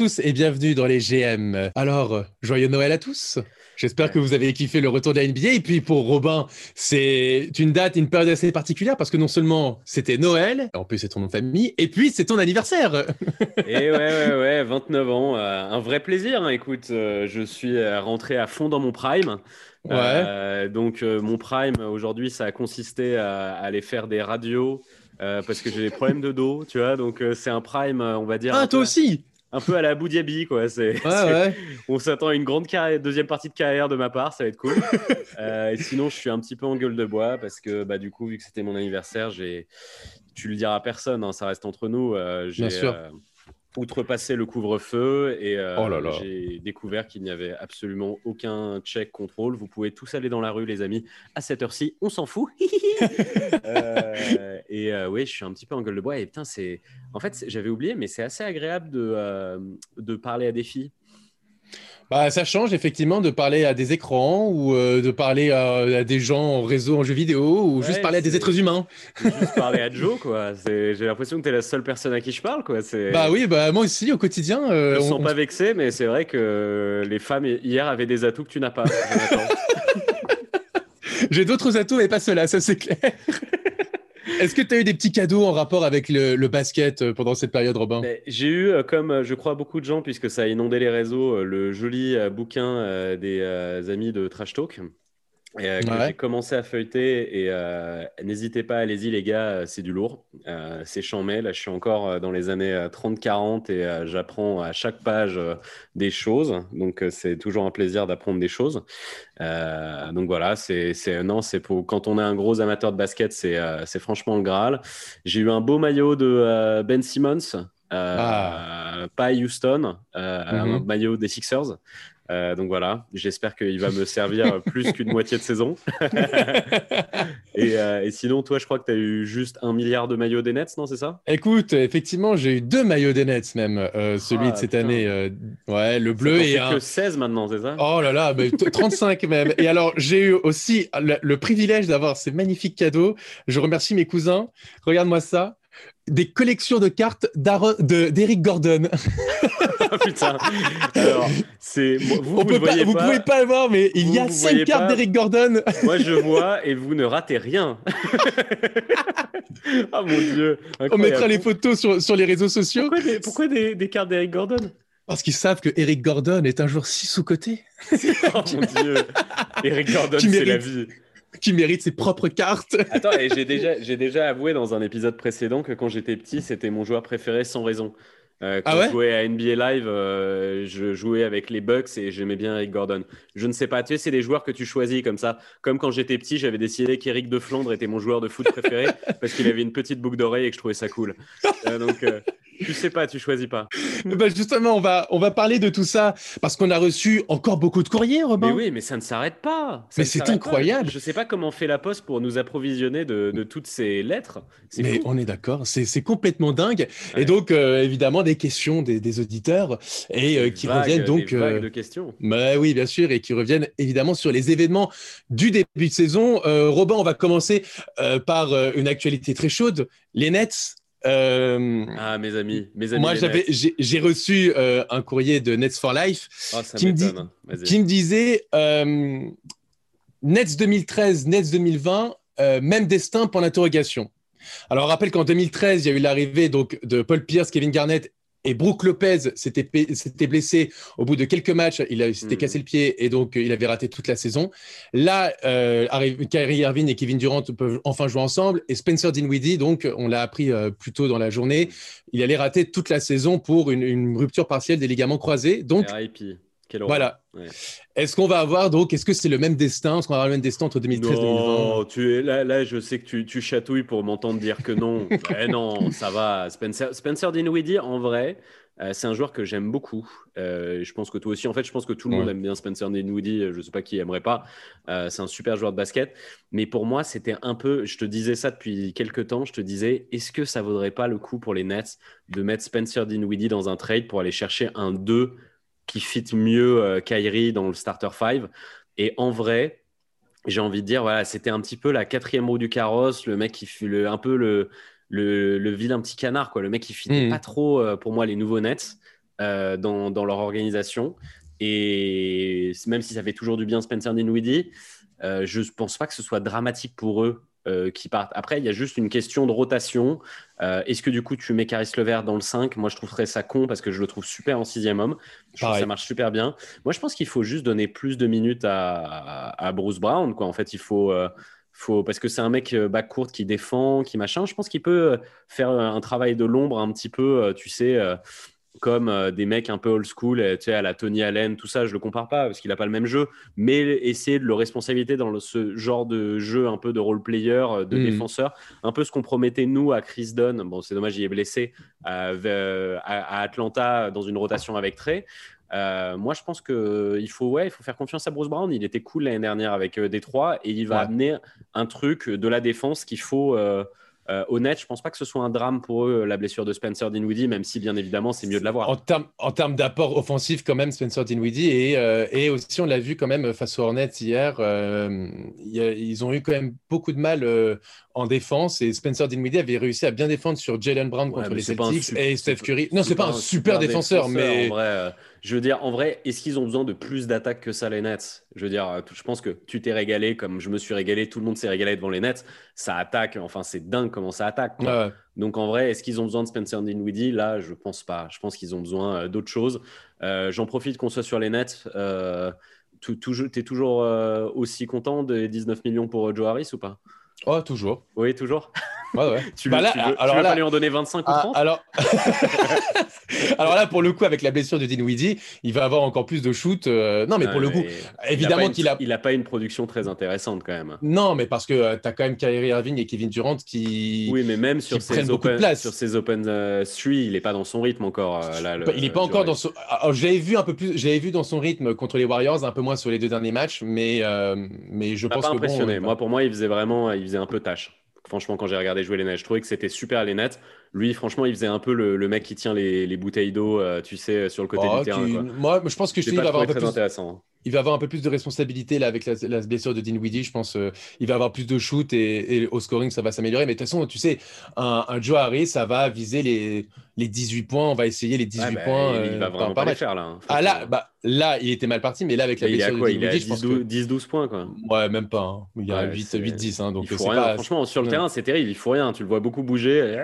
Tous et bienvenue dans les GM. Alors, joyeux Noël à tous. J'espère que vous avez kiffé le retour de la NBA. Et puis pour Robin, c'est une date, une période assez particulière parce que non seulement c'était Noël, en plus c'est ton nom de famille, et puis c'est ton anniversaire. et ouais, ouais, ouais, 29 ans. Euh, un vrai plaisir. Hein. Écoute, euh, je suis euh, rentré à fond dans mon prime. Ouais. donc mon prime aujourd'hui, ça a consisté à aller faire des radios. parce que j'ai des problèmes de dos, tu vois, donc c'est un prime, on va dire. Ah, toi aussi un peu à la Boudiabi, quoi. C'est, On s'attend à une grande carrière, deuxième partie de carrière de ma part, ça va être cool. Euh, et sinon, je suis un petit peu en gueule de bois parce que, bah, du coup, vu que c'était mon anniversaire, j'ai, tu le diras à personne, hein, ça reste entre nous. Euh, j'ai, Bien sûr. Outrepasser le couvre-feu et euh, oh j'ai découvert qu'il n'y avait absolument aucun check contrôle. Vous pouvez tous aller dans la rue, les amis, à cette heure-ci, on s'en fout. Euh, et euh, oui, je suis un petit peu en gueule de bois. Et putain, c'est. En fait, j'avais oublié, mais c'est assez agréable de, de parler à des filles. Bah, ça change effectivement de parler à des écrans ou euh, de parler à, des gens en réseau, en jeu vidéo ou juste parler à des êtres humains. Juste parler à Joe, quoi. J'ai l'impression que tu es la seule personne à qui je parle, quoi. Bah oui, bah moi aussi au quotidien. Euh, je ne sens pas vexé, mais c'est vrai que les femmes hier avaient des atouts que tu n'as pas. J'ai d'autres atouts, mais pas ceux-là, ça c'est clair. Est-ce que tu as eu des petits cadeaux en rapport avec le, basket euh, pendant cette période, Robin? J'ai eu, euh, comme euh, je crois beaucoup de gens, puisque ça a inondé les réseaux, le joli bouquin des amis de Trash Talk. Et, j'ai commencé à feuilleter et n'hésitez pas, allez-y les gars, c'est du lourd, c'est chambé. Là, je suis encore dans les années 30-40 et j'apprends à chaque page des choses. Donc, c'est toujours un plaisir d'apprendre des choses. donc voilà, c'est non, c'est pour quand on est un gros amateur de basket, c'est franchement le Graal. J'ai eu un beau maillot de Ben Simmons. Ah. pas Houston, un mm-hmm. maillot des Sixers. Euh, donc voilà, j'espère qu'il va me servir plus qu'une moitié de saison. Euh, et, sinon, toi, je crois que tu as eu juste un milliard de maillots des Nets, non C'est ça? Écoute, effectivement, j'ai eu deux maillots des Nets même. Euh, celui de ah, cette année, ouais, le bleu et un. que 16 maintenant, c'est ça? Oh là là, 35 même. Et alors, j'ai eu aussi le privilège d'avoir ces magnifiques cadeaux. Je remercie mes cousins. Regarde-moi ça des collections de cartes d'Eric Gordon. oh, putain. Alors, c'est vous, vous, peut pas, vous pouvez pas le voir, mais il y a cinq cartes d'Eric Gordon. Moi, je vois et vous ne ratez rien. oh mon dieu. On mettra les photos sur, sur les réseaux sociaux. Pourquoi des, des, cartes d'Eric Gordon? Parce qu'ils savent que Eric Gordon est un jour si sous-coté. oh mon dieu. Eric Gordon, c'est la vie qui mérite ses propres cartes. Attends, et j'ai déjà, j'ai déjà avoué dans un épisode précédent que quand j'étais petit, c'était mon joueur préféré sans raison. Euh, quand ah je jouais à NBA Live, euh, je jouais avec les Bucks et j'aimais bien Eric Gordon. Je ne sais pas, tu sais, c'est des joueurs que tu choisis comme ça. Comme quand j'étais petit, j'avais décidé qu'Eric de Flandre était mon joueur de foot préféré parce qu'il avait une petite boucle d'oreille et que je trouvais ça cool. Euh, donc, tu sais pas, tu choisis pas. bah justement, on va, on va parler de tout ça parce qu'on a reçu encore beaucoup de courriers, Robin. Mais oui, mais ça ne s'arrête pas. mais c'est incroyable. Je sais pas comment fait la Poste pour nous approvisionner de, de toutes ces lettres. Mais on est d'accord, c'est complètement dingue. Et donc, euh, évidemment, des questions des, des auditeurs et euh, qui reviennent donc. Des vagues euh, de questions. Bah oui, bien sûr, et qui reviennent évidemment sur les événements du début de saison. Robin, on va commencer par une actualité très chaude. Les Nets euh, ah, mes amis, mes amis. Moi, j'avais, j'ai, reçu euh, un courrier de Nets for Life oh, qui, me dit, qui, me disait euh, Nets 2013, Nets 2020, même destin pour l'interrogation. Alors, on rappelle qu'en 2013, il y a eu l'arrivée donc de Paul Pierce, Kevin Garnett et Brooke Lopez s'était blessé au bout de quelques matchs. Il s'était hmm. cassé le pied et donc il avait raté toute la saison. Là, euh, Kyrie Irving et Kevin Durant peuvent enfin jouer ensemble. Et Spencer Dinwiddie, donc, on l'a appris euh, plus tôt dans la journée, il allait rater toute la saison pour une, rupture partielle des ligaments croisés. Donc, voilà. Est-ce qu'on va avoir donc, est-ce que c'est le même destin? Est-ce qu'on va avoir le même destin entre 2013 et 2020 Non, tu es là, là, je sais que tu, tu chatouilles pour m'entendre dire que non. eh non, ça va. Spencer, Spencer Dinwiddie, en vrai, euh, c'est un joueur que j'aime beaucoup. Euh, je pense que toi aussi, en fait, je pense que tout le monde aime bien Spencer Dinwiddie. Je ne sais pas qui aimerait pas. Euh, c'est un super joueur de basket. Mais pour moi, c'était un peu. Je te disais ça depuis quelques temps. Je te disais, est-ce que ça vaudrait pas le coup pour les Nets de mettre Spencer Dinwiddie dans un trade pour aller chercher un 2 qui fit mieux euh, Kyrie dans le starter 5. Et en vrai, j'ai envie de dire, voilà, c'était un petit peu la quatrième roue du carrosse, le mec qui fut le, un peu le, le, vilain petit canard, quoi, le mec qui fitait hmm. pas trop euh, pour moi les nouveaux Nets. dans, dans, leur organisation. Et même si ça fait toujours du bien Spencer Dinwiddie, je ne pense pas que ce soit dramatique pour eux euh, qui partent. Après, il y a juste une question de rotation. Euh, est-ce que du coup, tu mets Caris Levert dans le 5 Moi, je trouverais ça con parce que je le trouve super en sixième homme. Je trouve que ça marche super bien. Moi, je pense qu'il faut juste donner plus de minutes à, Bruce Brown. Quoi. En fait, il faut, euh, faut parce que c'est un mec back court qui défend, qui machin. Je pense qu'il peut faire un travail de l'ombre un petit peu, tu sais comme euh, des mecs un peu old school, tu sais, à la Tony Allen, tout ça, je le compare pas parce qu'il n'a pas le même jeu, mais essayer de le responsabiliser dans ce genre de jeu un peu de role player, euh, de mhm. défenseur, un peu ce qu'on promettait nous à Chris Dunn. Bon, c'est dommage, il est blessé euh, à, Atlanta dans une rotation avec Trey. moi, je pense qu'il faut, ouais, il faut faire confiance à Bruce Brown. Il était cool l'année dernière avec Détroit et il va amener un truc de la défense qu'il faut euh, honnête, je pense pas que ce soit un drame pour eux, la blessure de Spencer Dinwiddie, même si bien évidemment c'est mieux de l'avoir. En termes en d'apport offensif, quand même, Spencer Dinwiddie, et, euh, et aussi on l'a vu quand même face aux Hornets hier, euh, ils ont eu quand même beaucoup de mal en défense et Spencer Dinwiddie avait réussi à bien défendre sur Jalen Brown contre les Celtics et Steph Curry. Non, c'est pas, un super, défenseur, mais. En vrai, euh, je veux dire, en vrai, est-ce qu'ils ont besoin de plus d'attaques que ça, les Nets? Je veux dire, euh, je pense que tu t'es régalé comme je me suis régalé, tout le monde s'est régalé devant les Nets. Ça attaque, enfin, c'est dingue comment ça attaque. Donc, en vrai, est-ce qu'ils ont besoin de Spencer Dinwiddie? Là, je pense pas. Je pense qu'ils ont besoin euh, d'autres choses. J'en profite qu'on soit sur les Nets. tu es toujours aussi content des 19 millions pour Joe Harris ou pas? Oh, toujours. Oui, toujours. Ouais, ouais. tu, bah veux, là, alors là, pas lui en donner 25 ou 30 ah, alors... alors là, pour le coup, avec la blessure de Dinwiddie, il va avoir encore plus de shoot. Euh, non, mais pour le coup, évidemment qu'il a. Il n'a pas une production très intéressante quand même. Non, mais parce que euh, tu as quand même Kyrie Irving et Kevin Durant qui. Oui, mais même sur ses open, sur ses open uh, il n'est pas dans son rythme encore. Euh, là, il n'est pas encore dans son. Alors, je l'avais vu un peu plus. Je l'avais vu dans son rythme contre les Warriors, un peu moins sur les deux derniers matchs, mais mais je pense pas que impressionné. moi, pour moi, il faisait vraiment, il faisait un peu tâche. Franchement, quand j'ai regardé jouer les Nets, je trouvais que c'était super les Nets. Lui, franchement, il faisait un peu le, mec qui tient les, bouteilles d'eau, euh, tu sais, sur le côté du oh, terrain. Moi, je pense que je il va avoir un peu plus... intéressant il va avoir un peu plus de responsabilité là avec la, blessure de Dinwiddie. Je pense euh, il va avoir plus de shoot et, au scoring ça va s'améliorer. Mais de toute façon, tu sais, un, un Joe Harris, ça va viser les, les 18 points. On va essayer les 18 bah, points. il va euh, vraiment pas les faire là. Hein, ah là, bah, là, il était mal parti, mais là avec la blessure de je pense 10-12 points quoi. Ouais, même pas. Hein. Il y a 8-10. Hein, donc il faut rien. Franchement, sur le terrain, c'est terrible. Il faut rien. Tu le vois beaucoup bouger.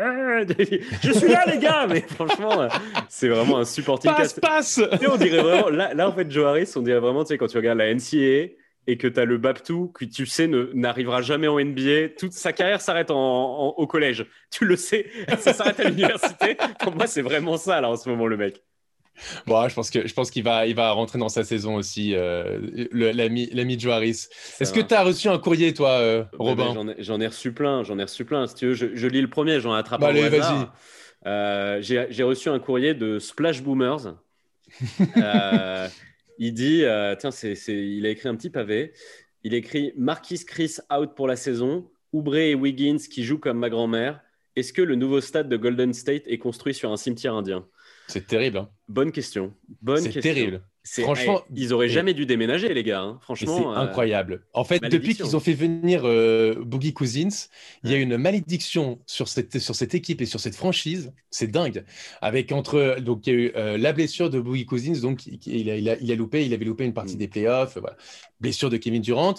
je suis là, les gars. Mais franchement, c'est vraiment un supporting. Passe, passe. on dirait vraiment. Là, là, en fait, Joe Harris, on dirait vraiment, tu sais, quand tu regardes la NCAA et que tu as le Baptou qui, tu sais, n'arrivera jamais en NBA. Toute sa carrière s'arrête en, au collège. Tu le sais, ça s'arrête à l'université. Pour moi, c'est vraiment ça, là, en ce moment, le mec. Bon, je pense que je pense qu'il va il va rentrer dans sa saison aussi euh, l'ami l'ami Joe Harris. Est-ce que tu as reçu un courrier toi euh, Robin J'en ai, reçu plein, j'en ai reçu plein. Si tu veux, je, lis le premier, j'en attrape bah, allez, vas-y. Euh, j'ai reçu un courrier de Splash Boomers. Il dit, euh, tiens, il a écrit un petit pavé. Il écrit Marquis Chris out pour la saison. Oubre et Wiggins qui jouent comme ma grand-mère. Est-ce que le nouveau stade de Golden State est construit sur un cimetière indien? C'est terrible. Hein. Bonne question. Bonne c'est terrible. Franchement, ils auraient jamais dû déménager, les gars. Hein. Franchement, c'est euh, incroyable. En fait, depuis qu'ils ont fait venir euh, Boogie Cousins, il y a une malédiction sur cette, sur cette équipe et sur cette franchise. C'est dingue. Avec entre donc il y a eu euh, la blessure de Boogie Cousins, donc il a, il, a, il a, loupé, il avait loupé une partie mm. des playoffs. Voilà. Blessure de Kevin Durant,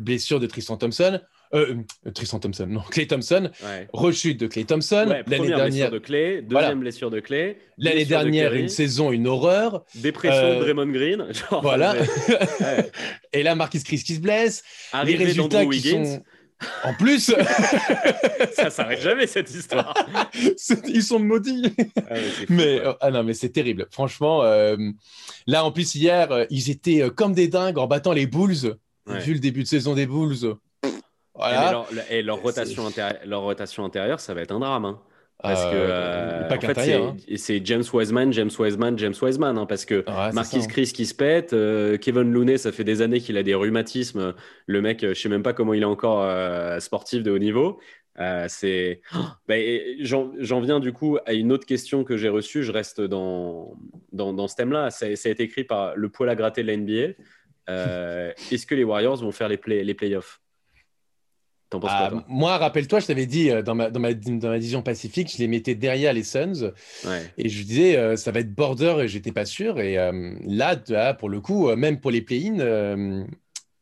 blessure de Tristan Thompson. Euh, euh, Tristan Thompson, non, Clay Thompson, rechute de Clay Thompson. L'année dernière, de Clay, deuxième blessure de Clay. L'année dernière, une saison, une horreur. Dépression de euh, Draymond Green. voilà. Et là, Marquis Chris qui se blesse. les résultats qui sont. En plus, ça s'arrête jamais cette histoire. Ils sont maudits. Ah mais ah non, mais c'est terrible. Franchement, là en plus hier, ils étaient comme des dingues en battant les Bulls. Vu le début de saison des Bulls, et, leur, rotation intérieure, leur rotation intérieure, ça va être un drame. Hein. Parce que euh, en fait, hein. c'est James Wiseman, James Wiseman, James Wiseman. Hein, parce que Marquis. Chris qui se pète, euh, Kevin Looney, ça fait des années qu'il a des rhumatismes. Le mec, je sais même pas comment il est encore euh, sportif de haut niveau. c'est bah, J'en viens du coup à une autre question que j'ai reçue. Je reste dans, dans, dans ce thème-là. Ça, ça, a été écrit par le poil à gratter de la NBA. Est-ce que les Warriors vont faire les, play, les playoffs? Quoi, ah, toi Moi, rappelle-toi, je t'avais dit dans ma, dans, ma, dans ma vision pacifique, je les mettais derrière les Suns. Et je disais, ça va être border et j'étais pas sûr. Et là, pour le coup, même pour les play-in,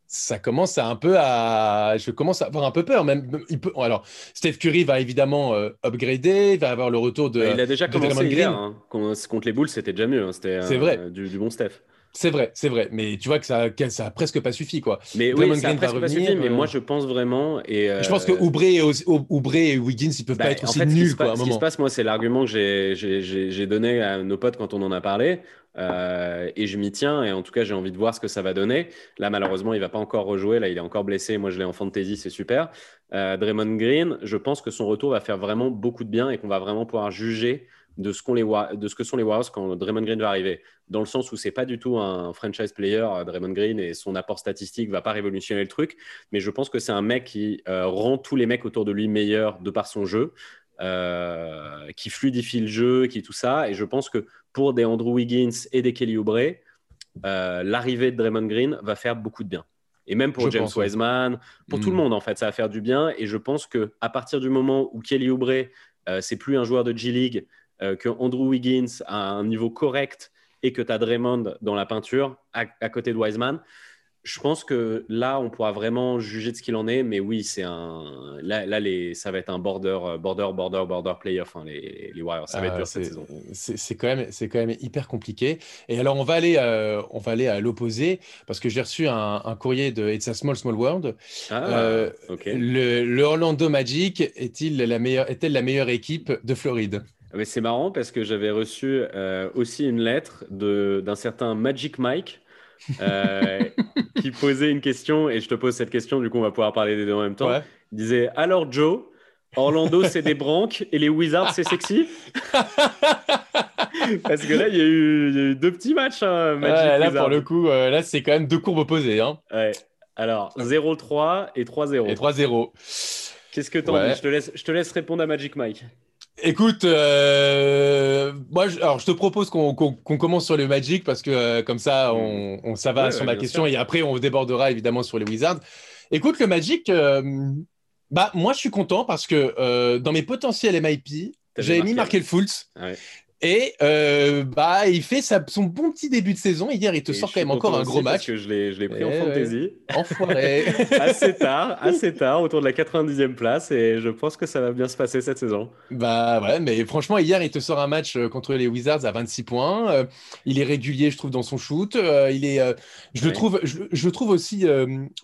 ça commence à un peu à. Je commence à avoir un peu peur. Même, il peut... Alors, Steph Curry va évidemment euh, upgrader, il va avoir le retour de. il a déjà commencé hier. Hein. Contre les Bulls, c'était déjà mieux. Hein. C'était euh, du, du, bon Steph. C'est vrai, c'est vrai. Mais tu vois que ça, ça a presque pas suffi, quoi. Mais oui, ça a presque pas suffi. Mais moi, je pense vraiment. Et Je pense que euh, Oubre et, et, Wiggins, ils peuvent pas bah, être aussi nuls, quoi. Ce qui se passe, moi, c'est l'argument que j'ai donné à nos potes quand on en a parlé. Euh, et je m'y tiens. Et en tout cas, j'ai envie de voir ce que ça va donner. Là, malheureusement, il va pas encore rejouer. Là, il est encore blessé. Moi, je l'ai en fantasy, c'est super. Euh, Draymond Green, je pense que son retour va faire vraiment beaucoup de bien et qu'on va vraiment pouvoir juger de ce, les, de ce que sont les Warriors quand Draymond Green va arriver. Dans le sens où c'est pas du tout un franchise player, euh, Draymond Green, et son apport statistique va pas révolutionner le truc. Mais je pense que c'est un mec qui rend tous les mecs autour de lui meilleurs de par son jeu. Euh, qui fluidifie le jeu, qui tout ça. Et je pense que pour des Andrew Wiggins et des Kelly Oubre, euh, l'arrivée de Draymond Green va faire beaucoup de bien. Et même pour James Wiseman, pour tout le hmm. monde en fait, ça va faire du bien. Et je pense que à partir du moment où Kelly Oubre, euh, c'est plus un joueur de G League, que Andrew Wiggins a un niveau correct et que tu as Draymond dans la peinture à, à côté de Wiseman, je pense que là, on pourra vraiment juger de ce qu'il en est, mais oui, c'est un. Là, là les... ça va être un border, border, border, border playoff, hein, les... les, Warriors. Ça va être dur cette saison. C'est quand, même, quand même hyper compliqué. Et alors, on va aller, euh, on va aller à l'opposé, parce que j'ai reçu un, un, courrier de It's a Small, Small World. Ah, euh, le, le, Orlando Magic est-il la meilleure, est-elle la meilleure équipe de Floride? Mais c'est marrant parce que j'avais reçu euh, aussi une lettre d'un certain Magic Mike euh, qui posait une question, et je te pose cette question, du coup on va pouvoir parler des deux en même temps. Il disait Alors Joe, Orlando c'est des branques et les Wizards c'est sexy? Parce que là il y, a eu, deux petits matchs. Hein, là pour le coup, euh, là c'est quand même deux courbes opposées. Hein. Ouais. Alors 0-3 et 3-0. Et 3-0. Qu'est-ce que t'en dis? Je te, laisse, je te laisse répondre à Magic Mike. Écoute, euh, moi, je, alors je te propose qu'on commence sur le Magic parce que euh, comme ça, on, ça va sur ma question et après on débordera évidemment sur les Wizards. Écoute, le Magic, euh, bah moi je suis content parce que dans mes potentiels MIP, j'avais mis Markel Fultz. Ouais. Et euh, bah, il fait son bon petit début de saison. Hier, il te sort quand même encore un gros match. que je l'ai pris en eh fantasy. Enfoiré. assez tard, assez tard, autour de la 90e place. Et je pense que ça va bien se passer cette saison. Bah ouais, mais franchement, hier, il te sort un match euh, contre les Wizards à 26 points. Euh, il est régulier, je trouve, dans son shoot. il est, je, le trouve, je, le trouve aussi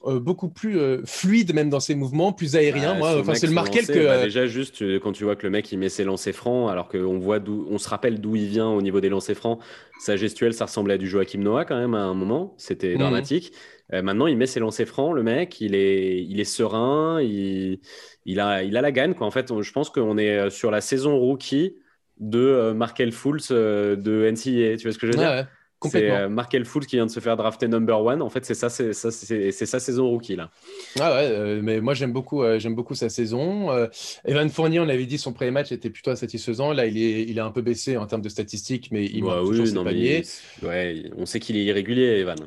beaucoup plus fluide, même dans ses mouvements, plus aérien. Bah, moi, enfin, c'est le Markel que. Bah, déjà, juste quand tu vois que le mec, il met ses lancers francs, alors qu'on voit d'où on se rappelle d'où il vient au niveau des lancers francs. Sa gestuelle, ça ressemblait à du Joachim Noah quand même à un moment. C'était mhm. dramatique. Euh, maintenant, il met ses lancers francs. Le mec, il est, il est serein. Il, il, a, il a la gagne. Quoi. En fait, je pense qu'on est euh, sur la saison rookie de euh, Markel Fultz de NCAA. Tu vois ce que je veux dire? C'est euh, Markel Fultz qui vient de se faire drafter number one. En fait, c'est ça, c'est ça, c'est sa saison rookie là. Ah ouais, euh, mais moi j'aime beaucoup, euh, j'aime beaucoup sa saison. Evan Fournier, on avait dit son premier match était plutôt satisfaisant. Là, il est, il est un peu baissé en termes de statistiques, mais il bah, oui, toujours Ouais, on sait qu'il est irrégulier, Evan.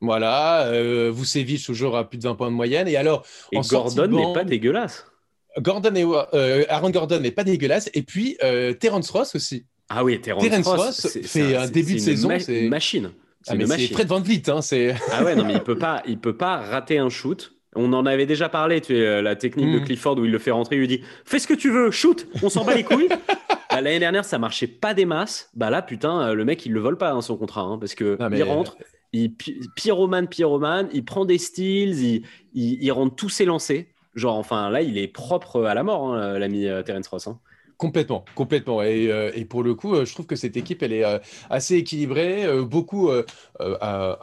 Voilà, Vucevic toujours à plus de 20 points de moyenne. Et alors, et Gordon n'est pas dégueulasse. Gordon et Aaron Gordon n'est pas dégueulasse. Et puis Terence Ross aussi. Ah oui, Terence, Ross, c'est un, début de saison. C'est une machine. Ah, c'est Fred Van Vliet. Hein, ah ouais, non, mais il peut pas, il peut pas rater un shoot. On en avait déjà parlé, tu es, euh, la technique de hmm. Clifford où il le fait rentrer, il lui dit Fais ce que tu veux, shoot, on s'en bat les couilles. Bah, l'année dernière, ça marchait pas des masses. Bah là, putain, euh, le mec, il le vole pas dans son contrat, hein, parce que il rentre, il pyromane, pyromane, il prend des steals, il, il, rentre tous ses lancers. Genre, enfin, là, il est propre à la mort, hein, l'ami euh, Terence Ross. Complètement, complètement. Et, euh, et, pour le coup, euh, je trouve que cette équipe, elle est euh, assez équilibrée, beaucoup à,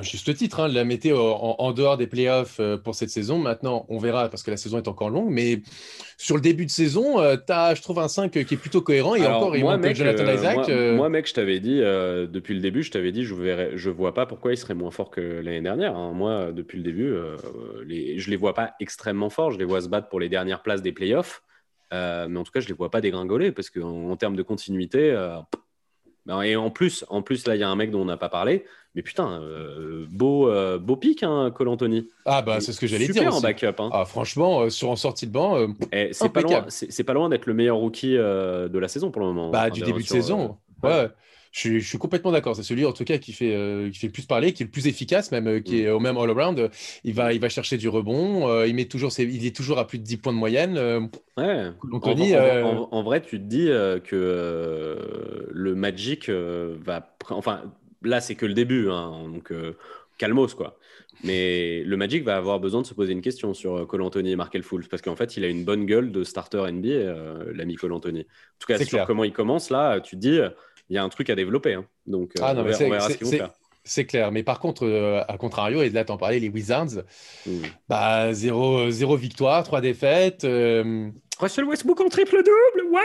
juste titre. Hein, la météo en, dehors des playoffs pour cette saison. Maintenant, on verra parce que la saison est encore longue. Mais sur le début de saison, tu as, je trouve, un 5 qui est plutôt cohérent. Et encore, il moi, mec, Jonathan Isaac. Moi, mec, je t'avais dit depuis le début, je t'avais dit, je ne je vois pas pourquoi il serait moins fort que l'année dernière. Hein. Moi, depuis le début, les, je les vois pas extrêmement forts. Je les vois se battre pour les dernières places des playoffs. Euh, mais en tout cas, je ne les vois pas dégringoler parce qu'en en termes de continuité, euh, Ben, et en plus, en plus là, il y a un mec dont on n'a pas parlé. Mais putain, euh, beau, beau pic, hein, Cole Anthony. Ah bah c'est ce que j'allais dire. Super en backup. Hein. Ah, franchement, sur en sortie de banc, eh, c'est pas loin, c'est pas loin d'être le meilleur rookie de la saison pour le moment. Bah du début de saison. ouais. Je, suis complètement d'accord. C'est celui, en tout cas, qui fait, euh, qui fait le plus parler, qui est le plus efficace, même, euh, qui est au même all-around. Il va, il va chercher du rebond. Euh, il, met toujours il est toujours à plus de 10 points de moyenne. ouais. en, vrai, tu te dis que le Magic va. Enfin, là, c'est que le début. Hein, donc, calmos, quoi. Mais le Magic va avoir besoin de se poser une question sur Cole Anthony et Markel Fultz parce qu'en fait, il a une bonne gueule de starter NBA, l'ami Cole Anthony. En tout cas, sur comment il commence, là, tu te dis il y a un truc à développer. Hein. Donc, euh, ah, on, verra, ce qu'ils vont faire. C'est clair, mais par contre, euh, à contrario, et de là t'en parlais, les Wizards, hmm. bah, zéro, zéro, victoire, trois défaites. Euh... Russell Westbrook en triple-double, waouh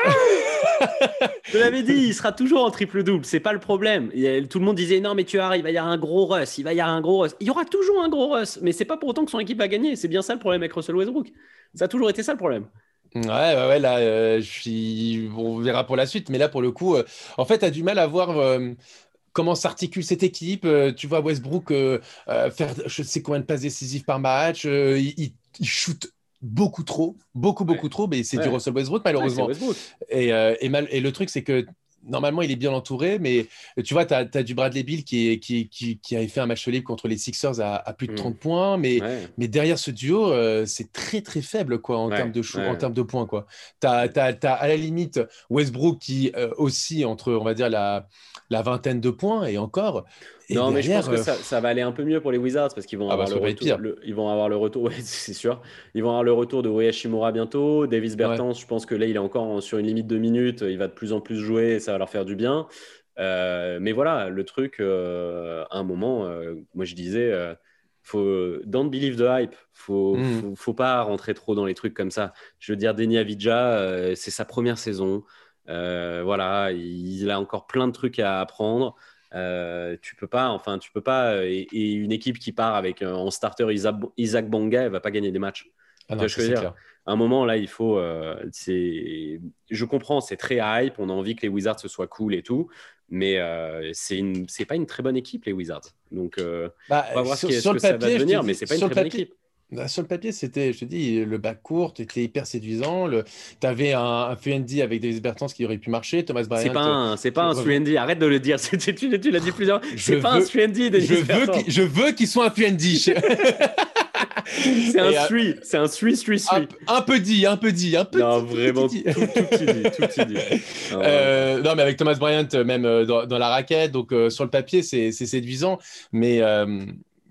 Je l'avais dit, il sera toujours en triple-double, c'est pas le problème. tout le monde disait non, mais tu arrives, il va y avoir un gros Russ, il va y avoir un gros Russ. Il y aura toujours un gros Russ, mais c'est pas pour autant que son équipe va gagner. C'est bien ça le problème avec Russell Westbrook. Ça a toujours été ça le problème. Ouais, ouais, là, euh, je suis... on verra pour la suite, mais là, pour le coup, euh, en fait, tu as du mal à voir euh, comment s'articule cette équipe. tu vois Westbrook faire je ne sais combien de passes décisives par match, il, shoot beaucoup trop, beaucoup, beaucoup trop, mais c'est du Russell Westbrook, malheureusement. Et, et, mal... et, le truc, c'est que normalement, il est bien entouré, mais tu vois, tu as, du Bradley Bill qui, qui, qui, qui, avait fait un match libre contre les Sixers à, plus de 30 mm. points, mais, mais derrière ce duo, euh, c'est très très faible quoi, en, termes, de en termes de points. Tu as, as, à la limite Westbrook qui euh, aussi entre, on va dire, la, la vingtaine de points et encore, non, mais je pense que euh, ça, va aller un peu mieux pour les Wizards parce qu'ils vont, ah bah, avoir le retour, ils vont avoir le retour. c'est sûr. Ils vont avoir le retour de Oyashimura bientôt. Davis Bertans, je pense que là, il est encore sur une limite de minutes. Il va de plus en plus jouer et ça va leur faire du bien. Euh, mais voilà, le truc, euh, à un moment, moi je disais, faut don't believe the hype. Faut, hmm. faut, faut, pas rentrer trop dans les trucs comme ça. Je veux dire, Denis Avidja, c'est sa première saison. voilà, il, a encore plein de trucs à apprendre. Euh, tu peux pas, enfin, tu peux pas. Euh, et, une équipe qui part avec euh, en starter Isaac, Isaac Bonga, elle va pas gagner des matchs. Ah à un moment là, il faut. c'est, je comprends, c'est très hype. On a envie que les Wizards se soient cool et tout, mais c'est une, c'est pas une très bonne équipe les Wizards. Donc, bah, on va voir ce, que, ça va devenir, mais c'est pas une très bonne équipe. Bah, sur le papier, c'était, je te dis, le bac court était hyper séduisant. Tu avais un, un avec des Bertans qui aurait pu marcher. Thomas Bryant. C'est pas un, c'est pas un. Arrête de le dire. tu, tu l'as dit plusieurs. C'est pas un FUND. Je veux, je veux qu'il soit un FUND. c'est un 3, euh, c'est un 3 3 3 un, peu dit, un peu dit, un peu Non, vraiment, tout, tout, dit, tout dit. Euh, non, mais avec Thomas Bryant, même euh, dans, dans la raquette, donc sur le papier, c'est séduisant. Mais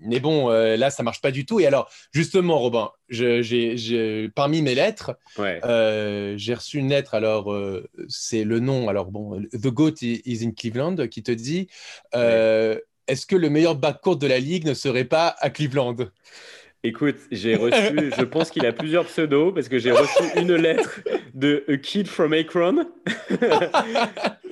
mais bon, euh, là, ça marche pas du tout. Et alors, justement, Robin, parmi mes lettres, euh, j'ai reçu une lettre. Alors, euh, c'est le nom. Alors, bon, The Goat is in Cleveland, qui te dit Est-ce que le meilleur backcourt de la ligue ne serait pas à Cleveland? Écoute, j'ai reçu, je pense qu'il a plusieurs pseudos parce que j'ai reçu une lettre de A Kid from Akron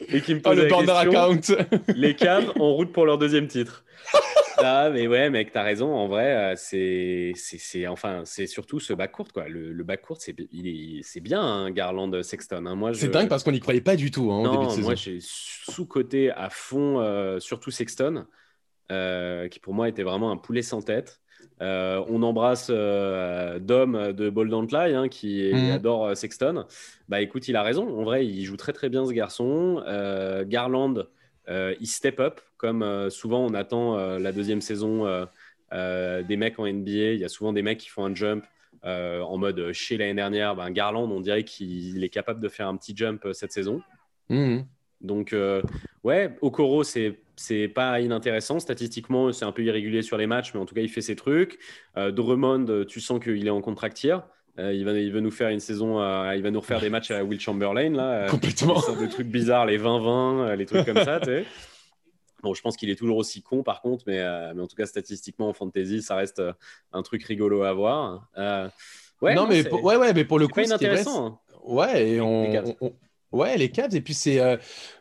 et qui me oh, pose la question, les Cavs en route pour leur deuxième titre. Ah, mais ouais, mec, t'as raison. En vrai, euh, c'est, c'est, enfin, c'est surtout ce bac court, quoi. Le, le bac court, c'est, c'est bien, hein, Garland Sexton. Hein. Moi, C'est dingue parce qu'on n'y croyait pas du tout hein, non, Moi, j'ai sous-côté à fond, euh, surtout Sexton, euh, qui pour moi était vraiment un poulet sans tête. on embrasse Dom de Bold hein, qui mmh. adore Sexton. Bah écoute, il a raison. En vrai, il joue très très bien ce garçon. Garland, euh, il step up, comme euh, souvent on attend euh, la deuxième saison des mecs en NBA. Il y a souvent des mecs qui font un jump en mode chez l'année dernière. Ben, Garland, on dirait qu'il est capable de faire un petit jump cette saison. Mhm. Donc, ouais, Okoro, c'est c'est pas inintéressant. Statistiquement, c'est un peu irrégulier sur les matchs, mais en tout cas, il fait ses trucs. Drummond, tu sens qu'il est en contractier. Euh, il, va, il veut nous faire une saison, il va nous refaire des matchs à Will Chamberlain, là. Euh, Complètement. Des trucs bizarres, les 20-20, euh, les trucs comme ça, tu sais. Bon, je pense qu'il est toujours aussi con, par contre, mais, mais en tout cas, statistiquement, en fantasy, ça reste un truc rigolo à voir. ouais, non, mais pour, ouais, ouais, mais pour le coup, c'est intéressant. Hein. Ouais, et on, les Ouais, les Cavs. Et puis, c'est,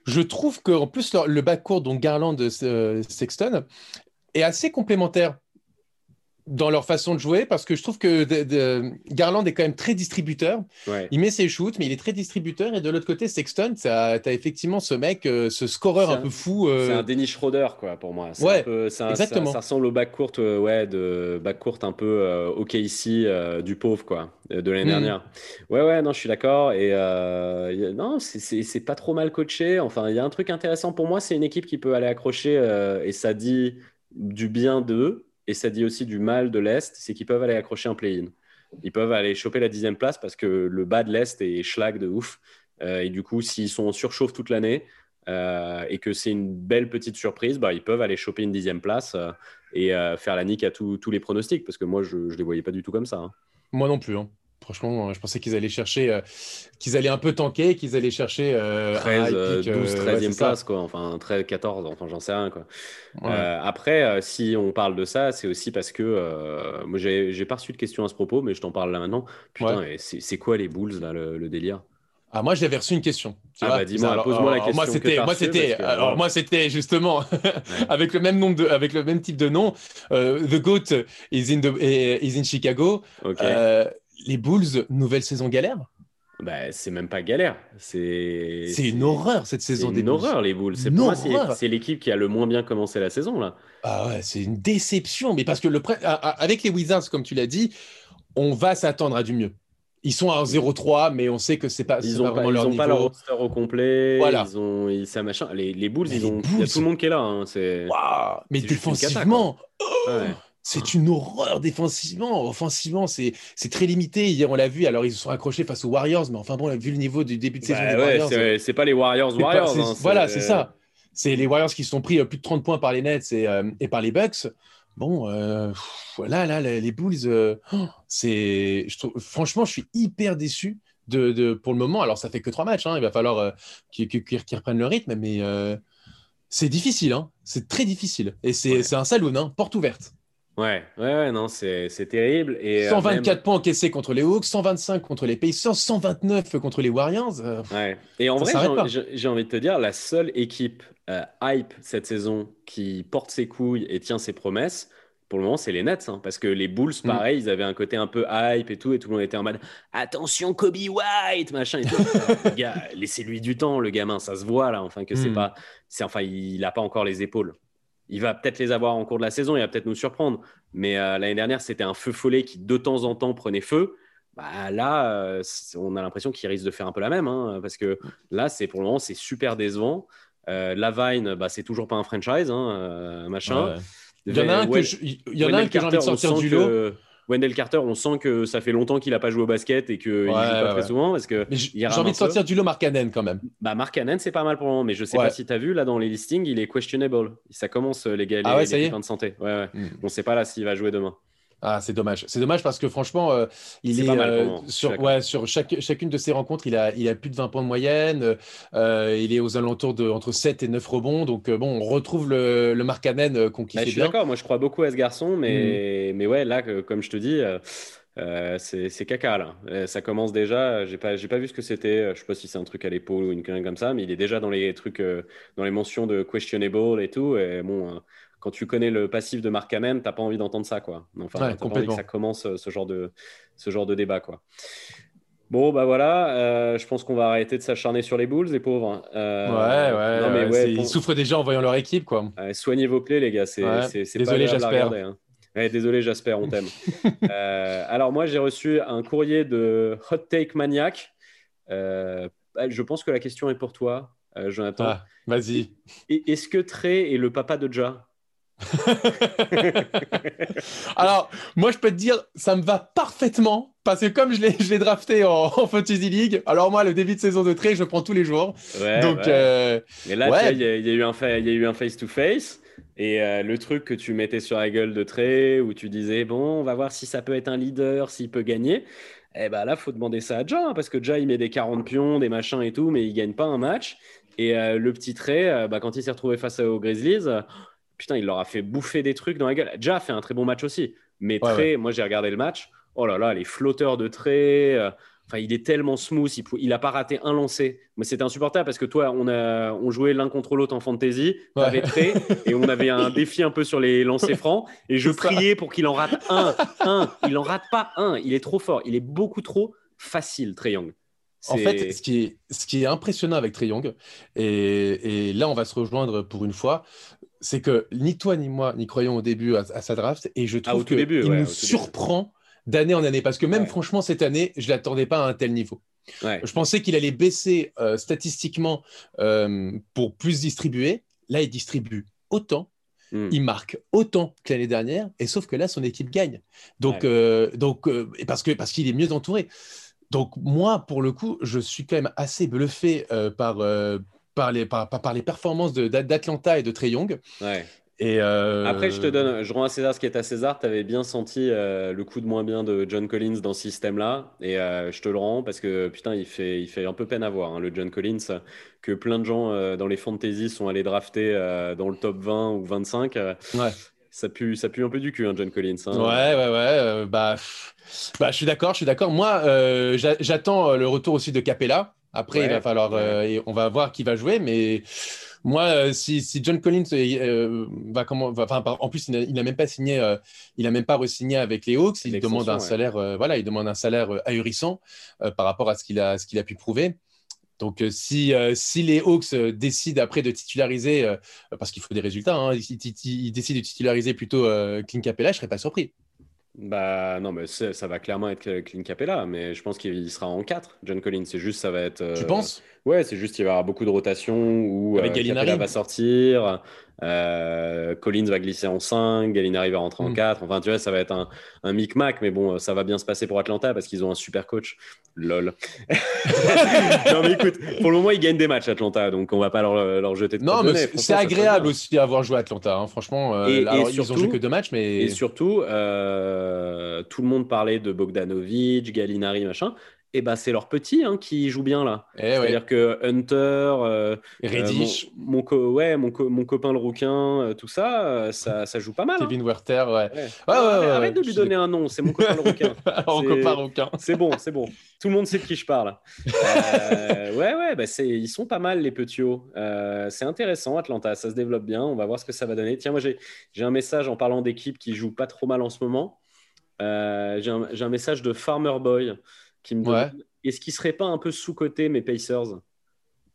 je trouve qu'en plus, le, le backcourt, donc Garland, Sexton, est assez complémentaire dans leur façon de jouer parce que je trouve que Garland est quand même très distributeur. Il met ses shoots, mais il est très distributeur. Et de l'autre côté, Sexton, tu as effectivement ce mec, euh, ce scoreur un, peu fou. C'est un Dennis Schroeder, quoi, pour moi. Ouais, exactement. Ça, ressemble au backcourt, euh, ouais, de backcourt un peu euh, OK ici, du pauvre, quoi, de l'année hmm. dernière. Ouais, ouais, non, je suis d'accord. Et non, c'est pas trop mal coaché. Enfin, il y a un truc intéressant pour moi, c'est une équipe qui peut aller accrocher, et ça dit du bien d'eux et ça dit aussi du mal de l'Est, c'est qu'ils peuvent aller accrocher un play-in. Ils peuvent aller choper la dixième place parce que le bas de l'Est est schlag de ouf. Euh, et du coup, s'ils sont en surchauffe toute l'année euh, et que c'est une belle petite surprise, bah, ils peuvent aller choper une dixième place euh, et faire la nique à tous les pronostics parce que moi, je ne les voyais pas du tout comme ça. Hein. Moi non plus. Hein. Franchement, je pensais qu'ils allaient chercher, euh, qu'ils allaient un peu tanker, qu'ils allaient chercher euh, 13, 12, 13e place, quoi. Enfin, 13, 14, enfin, j'en sais rien, quoi. Euh, après, euh, si on parle de ça, c'est aussi parce que moi, j'ai pas reçu de questions à ce propos, mais je t'en parle là maintenant. Putain, c'est quoi les Bulls, là, le, délire? Ah, moi, j'avais reçu une question. ah, bah, dis-moi, pose-moi la question. Moi, c'était, moi, c'était, alors, moi, c'était justement avec le même nombre de, avec le même type de nom. the Goat is in, the, is in Chicago. Ok les Bulls, nouvelle saison galère? Bah, c'est même pas galère. C'est une horreur cette saison des une horreur les Bulls. C'est c'est l'équipe qui a le moins bien commencé la saison là. Ah ouais, c'est une déception. Mais parce que le avec les Wizards, comme tu l'as dit, on va s'attendre à du mieux. Ils sont à 0-3, mais on sait que c'est pas. Ils n'ont pas, leur, pas leur roster au complet. Voilà. Ils ont, ça machin. Les, les Bulls, ils ont. Il y a tout le monde qui est là. Hein. C'est. Mais défensivement. ouais. C'est une horreur défensivement. Offensivement, c'est très limité. on l'a vu. Alors, ils se sont accrochés face aux Warriors, mais enfin bon, on a vu le niveau du début de saison bah des Warriors. C'est pas les Warriors, Warriors. Hein, voilà, c'est ça. C'est les Warriors qui se sont pris euh, plus de 30 points par les Nets et, euh, et par les Bucks. Bon, euh, là, là, les Bulls, oh, c'est, franchement, je suis hyper déçu de, de, pour le moment. Alors, ça fait que trois matchs. Hein. Il va falloir qu'ils reprennent le rythme, mais c'est difficile. Hein. C'est très difficile. Et c'est un saloon, hein, porte ouverte. Ouais, ouais, non, c'est terrible. Et 124 euh, points encaissés contre les Hawks, 125 contre les Pacers, 129 contre les Warriors. Euh, ouais. Et en vrai, j'ai envie de te dire, la seule équipe euh, hype cette saison qui porte ses couilles et tient ses promesses, pour le moment, c'est les Nets. Hein, parce que les Bulls, mm. pareil, ils avaient un côté un peu hype et tout, et tout le monde était en mode attention, Kobe White, machin et tout. laissez-lui du temps, le gamin, ça se voit là, enfin, que c'est mm. pas. Enfin, il n'a pas encore les épaules. Il va peut-être les avoir en cours de la saison, il va peut-être nous surprendre. Mais euh, l'année dernière, c'était un feu follet qui de temps en temps prenait feu. Bah, là, euh, on a l'impression qu'il risque de faire un peu la même. Hein, parce que là, c'est pour le moment, c'est super décevant. Euh, Lavine, bah, c'est toujours pas un franchise, hein, machin. Il y en a un que j'ai envie de sortir du lot. Wendell Carter, on sent que ça fait longtemps qu'il n'a pas joué au basket et qu'il ne joue pas très souvent. Parce que j'ai envie de sortir du lot Mark Cannon quand même. Bah, Mark Cannon, c'est pas mal pour le moment, mais je ne sais pas si tu as vu là dans les listings, il est questionable. Ça commence les gars, ah les, de santé. Ouais, hmm. On ne sait pas là s'il va jouer demain. Ah, c'est dommage. C'est dommage parce que franchement, euh, il est, euh, sur, ouais, sur chaque, chacune de ses rencontres, il a, il a plus de 20 points de moyenne. Euh, il est aux alentours de entre 7 et 9 rebonds. Donc, bon, on retrouve le, le Mark Cannon qu'on bah, Je suis d'accord. Moi, je crois beaucoup à ce garçon. Mais, hmm. mais ouais, là, comme je te dis, c'est caca là. Ça commence déjà. J'ai pas, pas vu ce que c'était. Je sais pas si c'est un truc à l'épaule ou une connerie comme ça, mais il est déjà dans les trucs, dans les mentions de questionable et tout. Et bon, quand tu connais le passif de Mark Cannon, t'as pas envie d'entendre ça, quoi. Enfin, t'as pas envie que ça commence ce genre de, ce genre de débat, quoi. Bon, bah voilà, je pense qu'on va arrêter de s'acharner sur les Bulls, les pauvres. ouais, ouais, Ils souffrent déjà en voyant leur équipe, quoi. soignez vos plaies, les gars. C'est, Désolé, j'espère. Hein désolé, Jasper, on t'aime. Euh, alors, moi, j'ai reçu un courrier de Hot Take Maniac. Euh, je pense que la question est pour toi, euh, Jonathan. Ah, vas-y. Est-ce que Trey est le papa de Ja? Alors, moi, je peux te dire, ça me va parfaitement parce que comme je l'ai drafté en, Fantasy League, alors moi, le début de saison de Trey, je prends tous les jours. Donc, Mais là, il y, a eu un face-to-face. Et euh, le truc que tu mettais sur la gueule de trait, où tu disais, bon, on va voir si ça peut être un leader, s'il peut gagner. Eh ben là, faut demander ça à Ja, hein, parce que Ja, il met des 40 pions, des machins et tout, mais il gagne pas un match. Et euh, le petit trait, euh, bah, quand il s'est retrouvé face aux Grizzlies, putain, il leur a fait bouffer des trucs dans la gueule. Ja a fait un très bon match aussi. Mais Trey, moi j'ai regardé le match. Oh là là, les flotteurs de trait. Enfin, il est tellement smooth, il, n'a pas raté un lancé. Mais c'était insupportable parce que toi, on, a, on jouait l'un contre l'autre en fantasy, on avait très, et on avait un défi un peu sur les lancers francs. Et je priais pour qu'il en rate un, un. Il en rate pas un. Il est trop fort. Il est beaucoup trop facile, Trey Young. En fait, ce qui, est, ce qui est impressionnant avec Trey Young, et, et, là on va se rejoindre pour une fois, c'est que ni toi ni moi n'y croyons au début à, sa draft, et je ah, trouve qu'il nous surprend d'année en année. Parce que même franchement, cette année, je ne l'attendais pas à un tel niveau. Je pensais qu'il allait baisser euh, statistiquement euh, pour plus distribuer. Là, il distribue autant. Hmm. Il marque autant que l'année dernière, et sauf que là, son équipe gagne. Donc, euh, donc parce que parce qu'il est mieux entouré. Donc moi, pour le coup, je suis quand même assez bluffé par, par, les, par, par, les performances d'Atlanta et de Trey Young. Ouais. Et euh, Après, je te donne, je rends à César ce qui est à César. Tu avais bien senti euh, le coup de moins bien de John Collins dans ce système-là. Et euh, je te le rends parce que putain, il fait, il fait un peu peine à voir, hein, le John Collins, que plein de gens dans les fantasy sont allés drafter dans le top 20 ou 25. ouais. Ça pue, ça pue un peu du cul, hein, John Collins. Hein. Ouais, ouais, ouais. bah, bah, je suis d'accord, je suis d'accord. Moi, j'attends le retour aussi de Capella. Après, il va falloir, on va voir qui va jouer, mais moi, euh, si, John Collins euh, euh, va comment, en plus, il n'a même pas signé, il a même pas re-signé avec les Hawks. Il demande un salaire, voilà, il demande un salaire ahurissant par rapport à ce qu'il a, ce qu'il a pu prouver. Donc, si, si les Hawks décident après de titulariser, parce qu'il faut des résultats, hein, ils, décident de titulariser plutôt Clint Capella, je ne serais pas surpris. Bah non, mais ça va clairement être Clint Capella, mais je pense qu'il sera en 4, John Collins. C'est juste, ça va être. tu penses? Ouais, c'est juste qu'il va y avoir beaucoup de rotation où Avec euh, va sortir, euh, Collins va glisser en 5, Gallinari va rentrer en 4. Hmm. Enfin, tu vois, ça va être un, un micmac, mais bon, ça va bien se passer pour Atlanta parce qu'ils ont un super coach. Lol. non, mais écoute, pour le moment, ils gagnent des matchs Atlanta, donc on va pas leur, leur jeter de Non, mais c'est agréable aussi d'avoir joué Atlanta, hein, franchement. Euh, et, alors, ils ont joué que deux matchs, mais. Et surtout, euh, tout le monde parlait de Bogdanovic, Gallinari, machin et eh ben, c'est leur petit hein, qui joue bien là. Eh C'est-à-dire que Hunter, euh, Reddish, euh, mon, ouais, mon, mon, copain le rouquin, euh, tout ça, ça, ça, joue pas mal. Kevin hein. Werther, ouais. ouais. arrête, de lui donner un nom, c'est mon copain le rouquin. mon copain rouquin. C'est bon, c'est bon. Tout le monde sait de qui je parle. ouais, ouais, bah ils sont pas mal les petits c'est intéressant, Atlanta, ça se développe bien. On va voir ce que ça va donner. Tiens, moi j'ai un message en parlant d'équipes qui jouent pas trop mal en ce moment. j'ai un, un, message de Farmer Boy qui me est-ce qu'il serait pas un peu sous-côté mes Pacers?